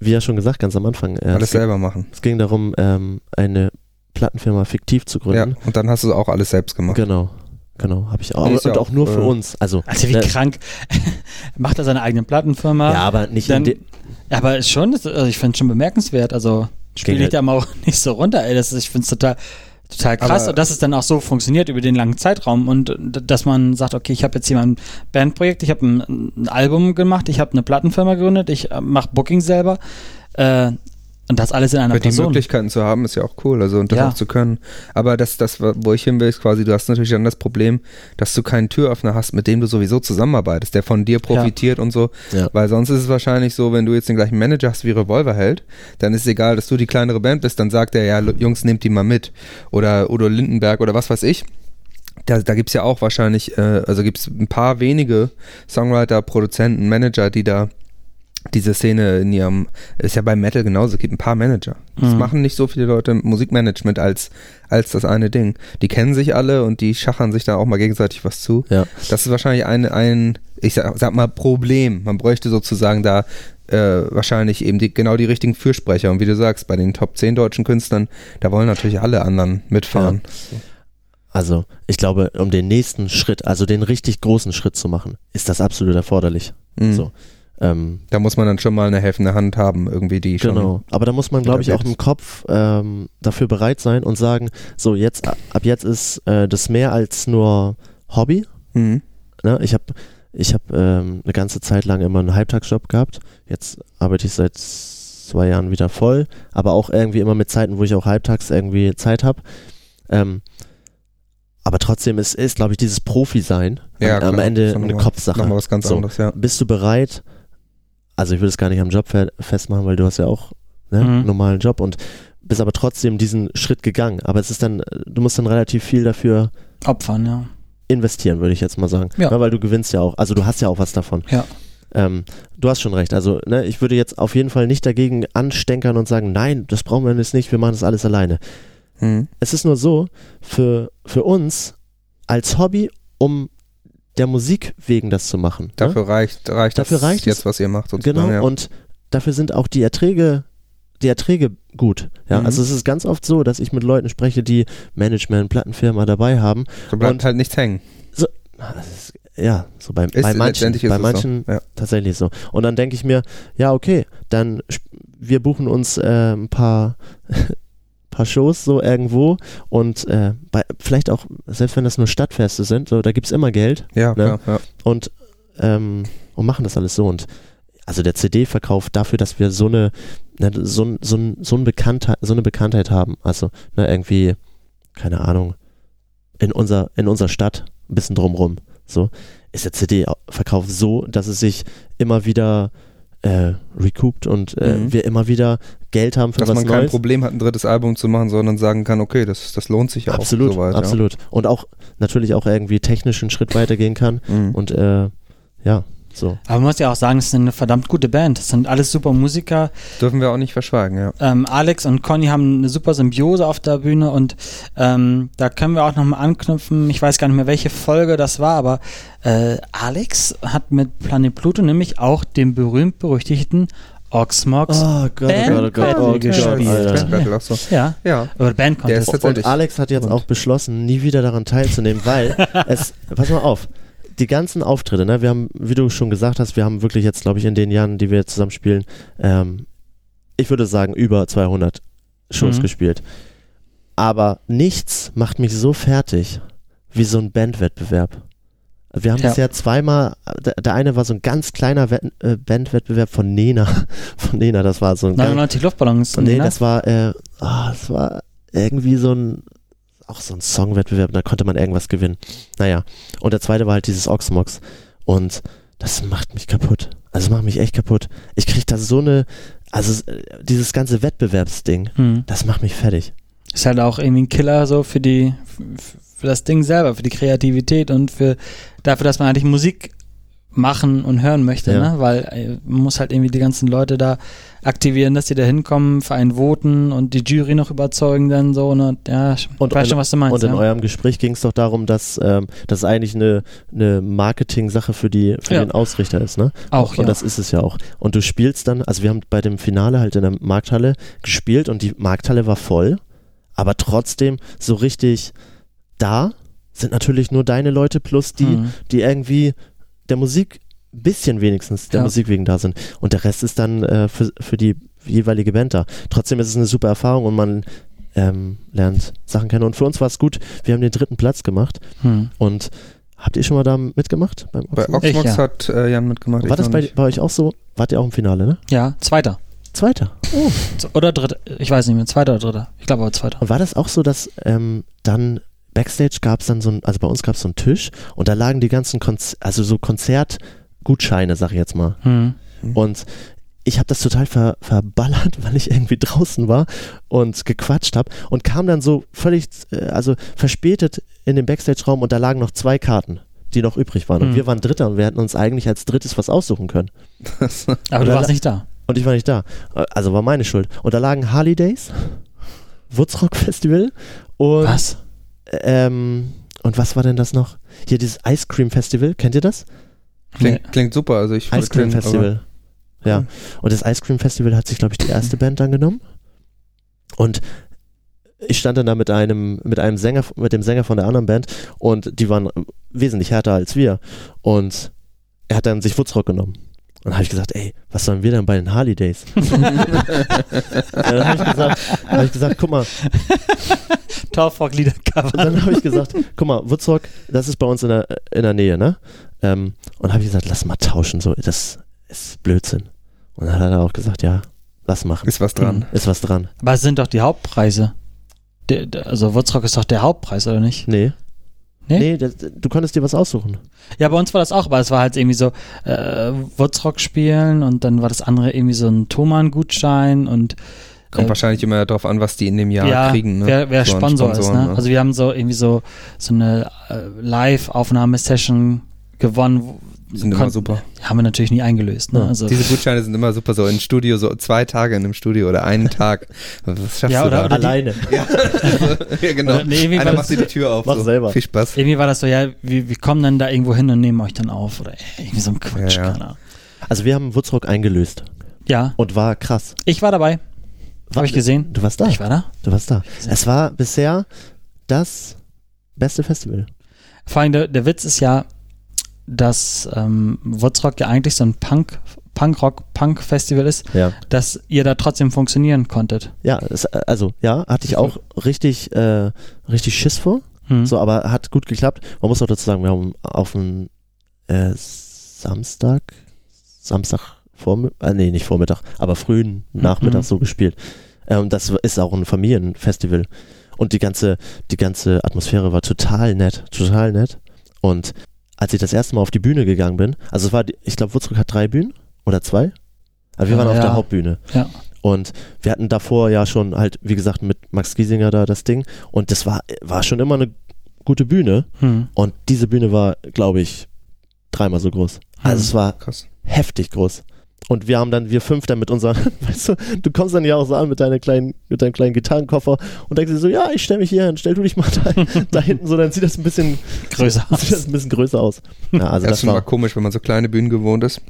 wie ja schon gesagt, ganz am Anfang, äh, Alles ging- selber machen. es ging darum, ähm, eine Plattenfirma fiktiv zu Ja, gründen. und dann hast du auch alles selbst gemacht. Genau, genau, habe ich auch. Ja und auch auch, nur für äh, uns. Also, Also wie ne, krank. Macht er seine eigene Plattenfirma? ja, aber nicht in dann, de- ja, aber ist schon, also ich finde es schon bemerkenswert. Also spiele ich da mal auch nicht so runter, ey. Das ist, ich finde es total, total krass, Aber- und dass es dann auch so funktioniert über den langen Zeitraum und dass man sagt, okay, ich habe jetzt hier mein Bandprojekt, ich habe ein, ein Album gemacht, ich habe eine Plattenfirma gegründet, ich äh, mache Booking selber äh, und das alles in einer Aber die Person. Möglichkeiten zu haben, ist ja auch cool, also und das Ja. auch zu können. Aber das, das, wo ich hin will, ist quasi, du hast natürlich dann das Problem, dass du keinen Türöffner hast, mit dem du sowieso zusammenarbeitest, der von dir profitiert und so. Ja. Weil sonst ist es wahrscheinlich so, wenn du jetzt den gleichen Manager hast wie Revolverheld, dann ist es egal, dass du die kleinere Band bist, dann sagt er, ja, Jungs, nehmt die mal mit. Oder Udo Lindenberg oder was weiß ich. Da, da gibt es ja auch wahrscheinlich, äh, also gibt es ein paar wenige Songwriter, Produzenten, Manager, die da diese Szene in ihrem, ist ja beim Metal genauso, es gibt ein paar Manager. Das Mhm. machen nicht so viele Leute im Musikmanagement als, als das eine Ding. Die kennen sich alle und die schachern sich da auch mal gegenseitig was zu. ja. Das ist wahrscheinlich ein, ein ich sag, sag mal, Problem. Man bräuchte sozusagen da äh, wahrscheinlich eben die, genau die richtigen Fürsprecher. Und wie du sagst, bei den Top 10 deutschen Künstlern, da wollen natürlich alle anderen mitfahren. Also, ich glaube, um den nächsten Schritt, also den richtig großen Schritt zu machen, ist das absolut erforderlich. Mhm. So. Ähm, Da muss man dann schon mal eine helfende Hand haben, irgendwie die schon. Genau, aber da muss man, glaube ich, auch im Kopf ähm, dafür bereit sein und sagen, so jetzt, ab jetzt ist äh, das mehr als nur Hobby. Mhm. Ne? Ich habe ich hab, ähm, eine ganze Zeit lang immer einen Halbtagsjob gehabt. Jetzt arbeite ich seit zwei Jahren wieder voll, aber auch irgendwie immer mit Zeiten, wo ich auch halbtags irgendwie Zeit habe. Ähm, aber trotzdem ist, ist glaube ich, dieses Profi-Sein Ja, am, am. Ende eine Kopfsache. Was ganz So. anderes, ja. Bist du bereit? Also ich will es gar nicht am Job fe- festmachen, weil du hast ja auch ne, Mhm. einen normalen Job und bist aber trotzdem diesen Schritt gegangen. Aber es ist dann, du musst dann relativ viel dafür Opfern, ja. investieren, würde ich jetzt mal sagen. Ja. Ne, weil du gewinnst ja auch, also du hast ja auch was davon. Ja. Ähm, du hast schon recht. Also ne, ich würde jetzt auf jeden Fall nicht dagegen anstenkern und sagen, nein, das brauchen wir jetzt nicht, wir machen das alles alleine. Mhm. Es ist nur so, für, für uns als Hobby, um der Musik wegen das zu machen. ne? Dafür reicht, reicht Dafür das reicht jetzt, es. was ihr macht. sozusagen, Genau, ja. und dafür sind auch die Erträge, die Erträge gut. Ja, Mhm. also es ist ganz oft so, dass ich mit Leuten spreche, die Management, Plattenfirma dabei haben. so bleibt und- halt nichts hängen. Das ist, ja, so bei, Ist, bei manchen, bei manchen so. Ja. tatsächlich so. Und dann denke ich mir, ja, okay, dann wir buchen uns äh, ein paar, paar Shows so irgendwo und äh, bei, vielleicht auch, selbst wenn das nur Stadtfeste sind, so, da gibt es immer Geld Ja, Ne? klar, ja. und, ähm, und machen das alles so. Und also der CD-Verkauf dafür, dass wir so eine, ne, so, ein- so, so, ein Bekanntheit, so eine Bekanntheit haben, also ne, irgendwie, keine Ahnung, in, unser, in unserer Stadt, ein bisschen drumrum, so, ist der CD-Verkauf so, dass es sich immer wieder äh, recoupt und äh, Mhm. wir immer wieder Geld haben für Dass was man kein Neues. Problem hat, ein drittes Album zu machen, sondern sagen kann, okay, das, das lohnt sich auch. Absolut, soweit, absolut. Und auch natürlich auch irgendwie technisch einen Schritt weitergehen kann. Ja. Mhm. Und äh, ja, so. Aber man muss ja auch sagen, es ist eine verdammt gute Band. Es sind alles super Musiker. Dürfen wir auch nicht verschweigen, ja. Ähm, Alex und Conny haben eine super Symbiose auf der Bühne und ähm, da können wir auch nochmal anknüpfen. Ich weiß gar nicht mehr, welche Folge das war, aber äh, Alex hat mit Planet Pluto nämlich auch den berühmt-berüchtigten Oxmox Oh Gott, Band Battle gespielt. Alter. Band Battle auch so. Ja, Ja. oder Band Der ist Contest. tatsächlich. Und Alex hat jetzt Und- auch beschlossen, nie wieder daran teilzunehmen, weil es, pass mal auf, die ganzen Auftritte, ne, wir haben, wie du schon gesagt hast, wir haben wirklich jetzt, glaube ich, in den Jahren, die wir jetzt zusammen spielen, ähm, ich würde sagen, über 200 Shows Mhm. gespielt. Aber nichts macht mich so fertig wie so ein Bandwettbewerb. Wir haben Ja. bisher zweimal, der, eine war so ein ganz kleiner äh, Bandwettbewerb von Nena, von Nena, das war so ein ganz, 99 Luftballons. Nee, ne? das war, äh, ah, das war irgendwie so ein, auch so ein Songwettbewerb, da konnte man irgendwas gewinnen. Naja, und der zweite war halt dieses Oxmox. Und das macht mich kaputt. Also, es macht mich echt kaputt. Ich krieg da so eine, also äh, dieses ganze Wettbewerbsding, Hm. das macht mich fertig. Ist halt auch irgendwie ein Killer so für die, für das Ding selber, für die Kreativität und für dafür, dass man eigentlich Musik machen und hören möchte, Ja. ne? Weil äh, man muss halt irgendwie die ganzen Leute da aktivieren, dass die da hinkommen, für einen voten und die Jury noch überzeugen dann so, ne? Ja, ich Und weiß in- schon, was du meinst. Und in ja. eurem Gespräch ging es doch darum, dass ähm, das eigentlich eine, eine Marketing-Sache für, die, für Ja. den Ausrichter ist, ne? Auch, Und ja. das ist es ja auch. Und du spielst dann, also wir haben bei dem Finale halt in der Markthalle gespielt und die Markthalle war voll, aber trotzdem so richtig da sind natürlich nur deine Leute plus die, Mhm. die irgendwie der Musik bisschen wenigstens der Ja. Musik wegen da sind. Und der Rest ist dann äh, für, für die jeweilige Band da. Trotzdem ist es eine super Erfahrung und man ähm, lernt Sachen kennen. Und für uns war es gut, wir haben den dritten Platz gemacht Hm. und habt ihr schon mal da mitgemacht? Beim Bei Oxmox? Ich, ja. hat äh, Jan mitgemacht. War ich das bei, bei euch auch so? Wart ihr auch im Finale, ne? Ja, zweiter. Zweiter. Oh. Oder dritter. Ich weiß nicht mehr, zweiter oder dritter. Ich glaube aber zweiter. Und war das auch so, dass ähm, dann Backstage gab es dann so ein, also bei uns gab es so einen Tisch und da lagen die ganzen, Konz also so Konzertgutscheine, sag ich jetzt mal. Hm. Und ich habe das total ver verballert, weil ich irgendwie draußen war und gequatscht habe und kam dann so völlig, äh, also verspätet in den Backstage-Raum und da lagen noch zwei Karten, die noch übrig waren. Und Hm. wir waren Dritter und wir hätten uns eigentlich als Drittes was aussuchen können. Aber du warst nicht da. Und ich war nicht da. Also war meine Schuld. Und da lagen Harley Days, Woodstock Festival und Was? Ähm, und was war denn das noch? Hier dieses Ice Cream Festival, kennt ihr das? Klingt, klingt super. Also ich Ice Cream Festival. Ja. Und das Ice Cream Festival hat sich, glaube ich, die erste Band dann genommen. Und ich stand dann da mit einem, mit einem Sänger, mit dem Sänger von der anderen Band und die waren wesentlich härter als wir. Und er hat dann sich Woodstock genommen. Und dann habe ich gesagt, ey, was sollen wir denn bei den Harley Days? Dann habe ich, gesagt, hab ich gesagt, guck mal, Torfrock-Lieder und cover. dann habe ich gesagt, guck mal, Woodstock, das ist bei uns in der, in der Nähe, ne? Ähm, und habe ich gesagt, lass mal tauschen, so, das ist Blödsinn. Und dann hat er auch gesagt, ja, lass machen. Ist was dran. Ist was dran. Aber es sind doch die Hauptpreise. Der, der, also Woodstock ist doch der Hauptpreis, oder nicht? Nee. Nee? Nee, das, du konntest dir was aussuchen. Ja, bei uns war das auch, aber es war halt irgendwie so äh, Woodstock spielen und dann war das andere irgendwie so ein Thomann-Gutschein und Kommt äh, wahrscheinlich immer darauf an, was die in dem Jahr ja, kriegen. Ne? wer, wer So an Sponsor ist. Sponsoren, Ne? Also wir haben so irgendwie so, so eine äh, Live-Aufnahmesession gewonnen. wo- sind immer super. Haben wir natürlich nie eingelöst. Ne? Ja. Also, Diese Gutscheine sind immer super, so im Studio, so zwei Tage in einem Studio oder einen Tag. Was schaffst Ja, du oder- da? oder Alleine. ja, also, ja, genau. Oder- nee, Einer macht dir die Tür auf. Mach so. selber. Viel Spaß. irgendwie war das so, ja, wir, wir kommen dann da irgendwo hin und nehmen euch dann auf. Oder irgendwie so ein Quatsch, Ja, ja. keine Ahnung. Also wir haben Woodstock eingelöst. Ja, Und war krass. ich war dabei. Habe ich gesehen. Du warst da. Ich war da. Du warst da. Es war bisher das beste Festival. Vor allem der, der Witz ist ja, dass ähm, Woodstock ja eigentlich so ein Punk, Punkrock-Punk-Festival ist, Ja. dass ihr da trotzdem funktionieren konntet. Ja, es, also ja, hatte ich auch richtig, äh, richtig Schiss vor. Hm. So, aber hat gut geklappt. Man muss auch dazu sagen, wir haben auf einen äh, Samstag, Samstag Vormittag, äh, nee, nicht Vormittag, aber frühen Nachmittag Mhm. so gespielt. Ähm, das ist auch ein Familienfestival. Und die ganze, die ganze Atmosphäre war total nett, total nett. Und als ich das erste Mal auf die Bühne gegangen bin, also es war, ich glaube, Würzburg hat drei Bühnen oder zwei. Aber wir Ja, waren auf ja. der Hauptbühne. Ja. Und wir hatten davor ja schon halt, wie gesagt, mit Max Giesinger da das Ding. Und das war, war schon immer eine gute Bühne. Hm. Und diese Bühne war, glaube ich, dreimal so groß. Also Hm. es war Krass. heftig groß. Und wir haben dann, wir fünf dann mit unseren, weißt du, du kommst dann ja auch so an mit deiner kleinen, mit deinem kleinen Gitarrenkoffer und denkst dir so, ja, ich stelle mich hier hin, stell du dich mal da, da hinten so, dann sieht das ein bisschen Größer sieht das ein bisschen größer aus. Ja, also das das ist schon mal war, komisch, wenn man so kleine Bühnen gewohnt ist,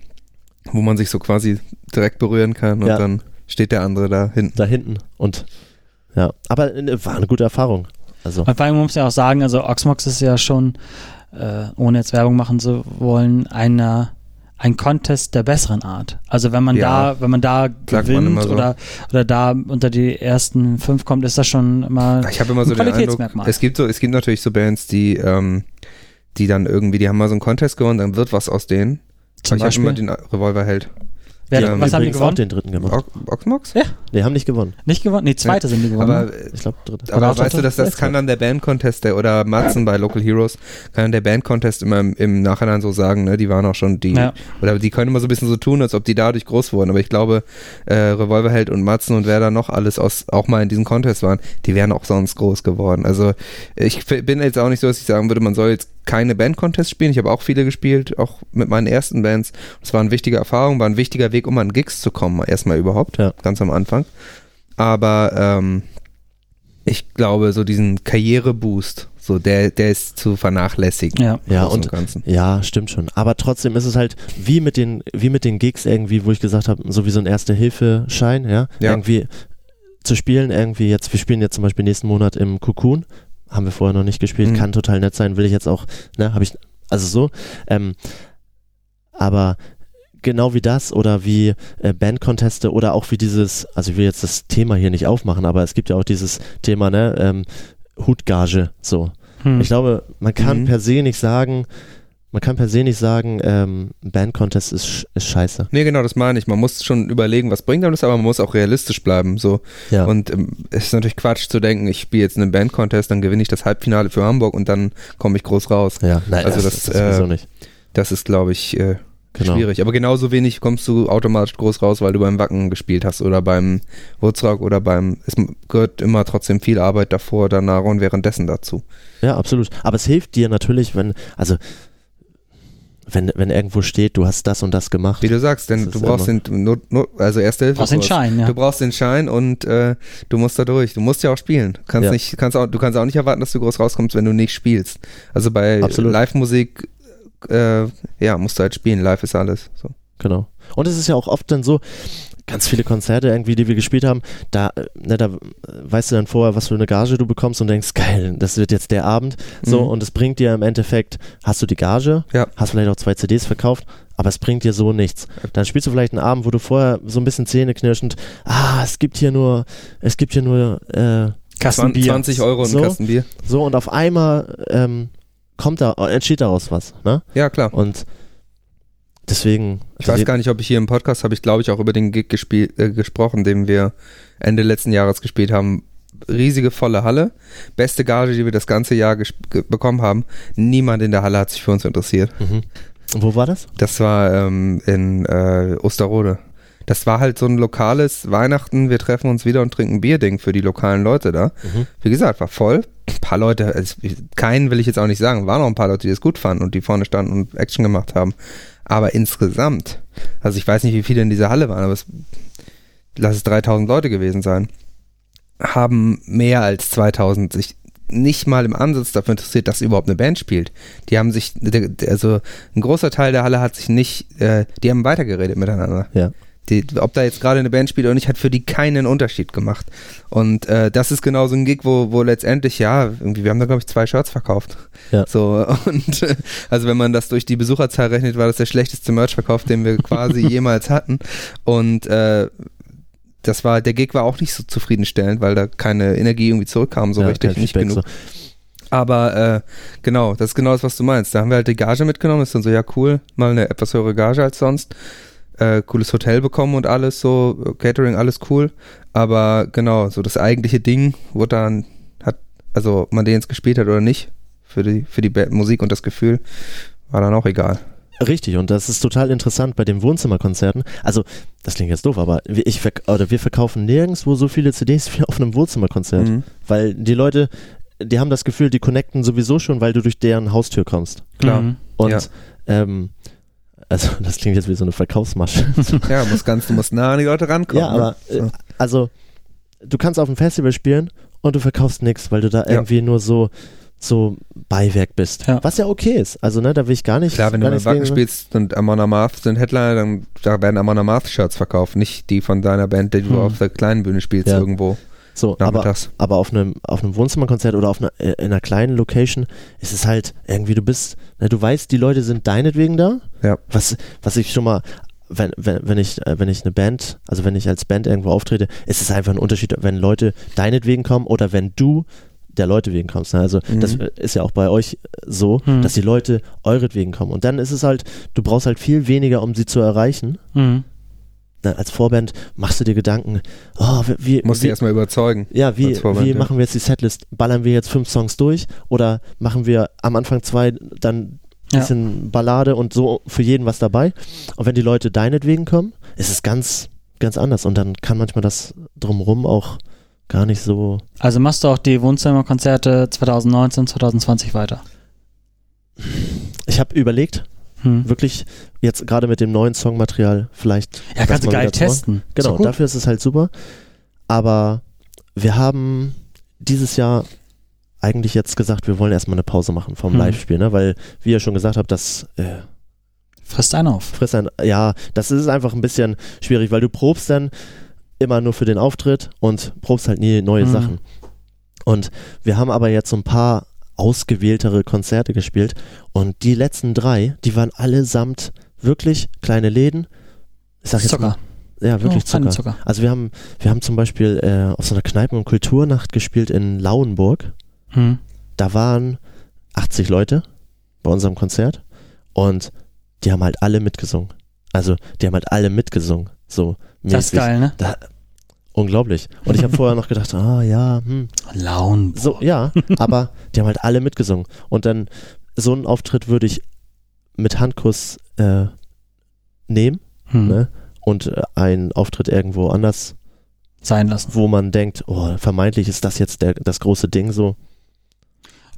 wo man sich so quasi direkt berühren kann und Ja. dann steht der andere da hinten. da hinten und ja, aber äh, war eine gute Erfahrung. Also, Und vor allem muss man ja auch sagen, also Oxmox ist ja schon, äh, ohne jetzt Werbung machen zu wollen, einer ein Contest der besseren Art. Also wenn man Ja. da, wenn man da man gewinnt immer so. oder, oder da unter die ersten fünf kommt, ist das schon immer Ich habe immer so ein den Eindruck, Qualitätsmerkmal. es gibt so, es gibt natürlich so Bands, die, ähm, die dann irgendwie, die haben mal so einen Contest gewonnen, dann wird was aus denen. Zum ich habe immer Beispiel. den Revolverheld. Wer, die was haben die übrigens auch gewonnen? den dritten gemacht. Ox- Oxmox? Ja. Nee, haben nicht gewonnen. Nicht gewonnen? Nee, zweite sind die gewonnen. Aber, Ich glaube, dritte. aber Oder weißt du, dass das kann dann der Band-Contest der, oder Matzen bei Local Heroes, kann dann der Band-Contest immer im, im Nachhinein so sagen, ne, die waren auch schon die, Ja. oder die können immer so ein bisschen so tun, als ob die dadurch groß wurden, aber ich glaube, äh, Revolverheld und Matzen und wer da noch alles aus, auch mal in diesem Contest waren, die wären auch sonst groß geworden. Also ich bin jetzt auch nicht so, dass ich sagen würde, man soll jetzt keine Band-Contests spielen. Ich habe auch viele gespielt, auch mit meinen ersten Bands. Es war eine wichtige Erfahrung, war ein wichtiger Weg, um an Gigs zu kommen, erstmal überhaupt, Ja. ganz am Anfang. Aber ähm, ich glaube, so diesen Karriereboost, so der, der ist zu vernachlässigen. Ja. Ja, und Ganzen. Ja, stimmt schon. Aber trotzdem ist es halt wie mit den, wie mit den Gigs irgendwie, wo ich gesagt habe, so wie so ein Erste-Hilfe-Schein, ja? Ja. Irgendwie zu spielen, irgendwie jetzt, wir spielen jetzt zum Beispiel nächsten Monat im Cocoon, haben wir vorher noch nicht gespielt, Mhm. kann total nett sein, will ich jetzt auch, ne, habe ich, also so, ähm, aber genau wie das oder wie äh, Bandconteste oder auch wie dieses, also ich will jetzt das Thema hier nicht aufmachen, aber es gibt ja auch dieses Thema, ne, ähm, Hutgage, so. Hm. Ich glaube, man kann Mhm. per se nicht sagen, man kann per se nicht sagen, ähm, Band-Contest ist, ist scheiße. Nee, genau, das meine ich. Man muss schon überlegen, was bringt einem das, aber man muss auch realistisch bleiben. So. Ja. Und ähm, es ist natürlich Quatsch zu denken, ich spiele jetzt einen Band-Contest, dann gewinne ich das Halbfinale für Hamburg und dann komme ich groß raus. ja, nein, also das, das, das äh, nicht. Das ist, glaube ich, äh, Genau. schwierig. Aber genauso wenig kommst du automatisch groß raus, weil du beim Wacken gespielt hast oder beim Woodstock oder beim, es gehört immer trotzdem viel Arbeit davor, danach und währenddessen dazu. Ja, absolut. Aber es hilft dir natürlich, wenn, also, wenn, wenn irgendwo steht, du hast das und das gemacht. Wie du sagst, denn du brauchst den, Not, Not, also erste Hilfe. Brauchst den. Schein, ja. Du brauchst den Schein und äh, du musst da durch. Du musst ja auch spielen. Du kannst Ja. nicht, kannst auch, du kannst auch nicht erwarten, dass du groß rauskommst, wenn du nicht spielst. Also bei. Live-Musik, äh, ja, musst du halt spielen. Live ist alles. So. Genau. Und es ist ja auch oft dann so, ganz viele Konzerte irgendwie, die wir gespielt haben, da, äh, ne, da äh, weißt du dann vorher, was für eine Gage du bekommst und denkst, geil, das wird jetzt der Abend. So, Mhm. und es bringt dir im Endeffekt, hast du die Gage, Ja. hast vielleicht auch zwei CDs verkauft, aber es bringt dir so nichts. Dann spielst du vielleicht einen Abend, wo du vorher so ein bisschen zähneknirschend, ah, es gibt hier nur, es gibt hier nur, äh, Kasten Bier. 20 Euro und So. ein Kasten Bier. so und auf einmal ähm, kommt da, entsteht daraus was, ne? Ja, klar. Und deswegen. Ich weiß gar nicht, ob ich hier im Podcast habe ich, glaube ich, auch über den Gig gespielt, äh, gesprochen, den wir Ende letzten Jahres gespielt haben. Riesige volle Halle, beste Gage, die wir das ganze Jahr bekommen haben. Niemand in der Halle hat sich für uns interessiert. Mhm. Wo war das? Das war ähm, in äh, Osterode. Das war halt so ein lokales Weihnachten, wir treffen uns wieder und trinken Bier-Ding für die lokalen Leute da. Mhm. Wie gesagt, war voll. Ein paar Leute, also keinen will ich jetzt auch nicht sagen, waren noch ein paar Leute, die das gut fanden und die vorne standen und Action gemacht haben. Aber insgesamt, also ich weiß nicht, wie viele in dieser Halle waren, aber es, lass es 3000 Leute gewesen sein, haben mehr als 2000 sich nicht mal im Ansatz dafür interessiert, dass überhaupt eine Band spielt. Die haben sich, also ein großer Teil der Halle hat sich nicht, äh, die haben weitergeredet miteinander. Ja. Die, ob da jetzt gerade eine Band spielt oder nicht, hat für die keinen Unterschied gemacht. Und äh, das ist genau so ein Gig, wo, wo letztendlich, ja, irgendwie, wir haben da, glaube ich, zwei Shirts verkauft. Ja. So, und äh, also wenn man das durch die Besucherzahl rechnet, war das der schlechteste Merchverkauf, den wir quasi jemals hatten. Und äh, das war, der Gig war auch nicht so zufriedenstellend, weil da keine Energie irgendwie zurückkam, so ja, richtig, nicht genug. So. Aber äh, genau, das ist genau das, was du meinst. Da haben wir halt die Gage mitgenommen, ist dann so, ja cool, mal eine etwas höhere Gage als sonst. Äh, cooles Hotel bekommen und alles so, Catering, alles cool. Aber genau, so das eigentliche Ding, wo dann hat, also ob man den jetzt gespielt hat oder nicht, für die, für die Musik und das Gefühl, war dann auch egal. Richtig, und das ist total interessant bei den Wohnzimmerkonzerten. Also, das klingt jetzt doof, aber wir, ich, verk- oder wir verkaufen nirgendwo so viele CDs wie auf einem Wohnzimmerkonzert. Mhm. Weil die Leute, die haben das Gefühl, die connecten sowieso schon, weil du durch deren Haustür kommst. Klar. Mhm. Und, Ja. ähm, also, das klingt jetzt wie so eine Verkaufsmasche. Ja, muss ganz, du musst nah an die Leute rankommen. ja, aber, ne? äh, also, du kannst auf dem Festival spielen und du verkaufst nichts, weil du da irgendwie nur so, so Beiwerk bist. Ja. Was ja okay ist. Also, ne, da will ich gar nicht. Klar, wenn du nichts Wacken spielst und Amon Amarth sind Headliner, dann da werden Amon Amarth Shirts verkauft, nicht die von deiner Band, die du Hm. auf der kleinen Bühne spielst Ja. irgendwo So, aber, nachmittags. aber auf einem, auf einem Wohnzimmerkonzert oder auf einer, äh, in einer kleinen Location ist es halt irgendwie, du bist, ne, du weißt, die Leute sind deinetwegen da. Ja. Was, was ich schon mal, wenn, wenn, wenn ich, äh, wenn ich eine Band, also wenn ich als Band irgendwo auftrete, ist es einfach ein Unterschied, wenn Leute deinetwegen kommen oder wenn du der Leute wegen kommst. Ne? Also Mhm. das äh, ist ja auch bei euch so, Mhm. dass die Leute euretwegen kommen. Und dann ist es halt, du brauchst halt viel weniger, um sie zu erreichen. Mhm. Na, als Vorband machst du dir Gedanken, oh, wie, Musst wie, du erstmal überzeugen. ja, wie, Vorband, wie ja. machen wir jetzt die Setlist? Ballern wir jetzt fünf Songs durch oder machen wir am Anfang zwei, dann ein Ja. bisschen Ballade und so für jeden was dabei? Und wenn die Leute deinetwegen kommen, ist es ganz, ganz anders und dann kann manchmal das drumrum auch gar nicht so. Also machst du auch die Wohnzimmerkonzerte 2019, 2020 weiter. ich habe überlegt, Hm. wirklich jetzt gerade mit dem neuen Songmaterial vielleicht. Ja, kannst du geil zu machen. testen. Genau, So dafür ist es halt super. Aber wir haben dieses Jahr eigentlich jetzt gesagt, wir wollen erstmal eine Pause machen vom Hm. Live-Spiel, ne? weil, wie ihr schon gesagt habt, das äh, Frisst einen auf. frisst ein, ja, das ist einfach ein bisschen schwierig, weil du probst dann immer nur für den Auftritt und probst halt nie neue Mhm. Sachen. Und wir haben aber jetzt so ein paar ausgewähltere Konzerte gespielt und die letzten drei, die waren allesamt wirklich kleine Läden. Ich sag jetzt Zucker. Mal, ja, wirklich Oh, Zucker. Zucker. Also wir haben, wir haben zum Beispiel äh, auf so einer Kneipen- und Kulturnacht gespielt in Lauenburg. Hm. Da waren 80 Leute bei unserem Konzert und die haben halt alle mitgesungen. Also die haben halt alle mitgesungen. So Das ist mäßig. geil, ne? Da, unglaublich. Und ich habe vorher noch gedacht, ah ja, hm, Laun. so, ja, aber die haben halt alle mitgesungen. Und dann so einen Auftritt würde ich mit Handkuss äh, nehmen Hm. ne? und äh, einen Auftritt irgendwo anders Sein lassen. wo man denkt, oh, vermeintlich ist das jetzt der, das große Ding so.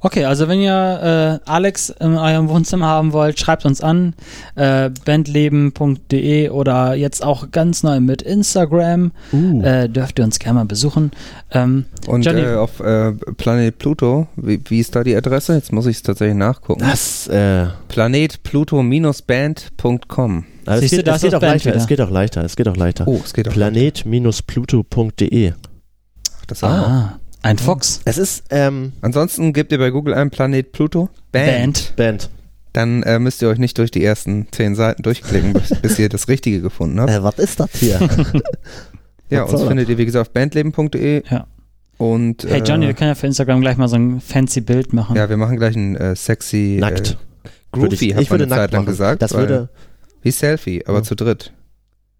Okay, also wenn ihr äh, Alex in eurem Wohnzimmer haben wollt, schreibt uns an. Äh, bandleben.de oder jetzt auch ganz neu mit Instagram. Uh. Äh, dürft ihr uns gerne mal besuchen. Ähm, Und Johnny- äh, auf äh, Planet Pluto, wie, wie ist da die Adresse? Jetzt muss ich es tatsächlich nachgucken. das, äh, Planet-Pluto-Band.com. aber es Siehst du, geht, da es ist geht das auch Band leichter, wieder. es geht auch leichter, es geht auch leichter. Oh, es geht auch. Planet-pluto.de. Das auch. Ein Fox. Es ist, ähm, Ansonsten gebt ihr bei Google ein Planet Pluto Band. Band. Dann äh, müsst ihr euch nicht durch die ersten zehn Seiten durchklicken, bis, bis ihr das Richtige gefunden habt. Äh, was ist das hier? ja, uns findet ihr wie gesagt auf bandleben.de. Ja. Und Hey Johnny, äh, wir können ja für Instagram gleich mal so ein fancy Bild machen. ja, wir machen gleich ein äh, sexy Nackt. Äh, Würde Groovy, ich, hat ich man würde eine nackt Zeit lang machen. gesagt. Das weil- würde, Wie Selfie, aber Ja. zu dritt.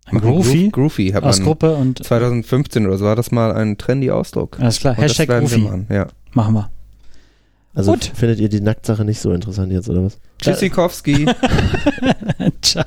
Ein Groovy Groov- Groovy hat aus man Gruppe und 2015 oder so war das mal ein trendy Ausdruck. alles klar. Und das Hashtag Groovy. machen, ja. Machen wir. also Gut. findet ihr die Nacktsache nicht so interessant jetzt, oder was? Tschüssikowski. Ciao.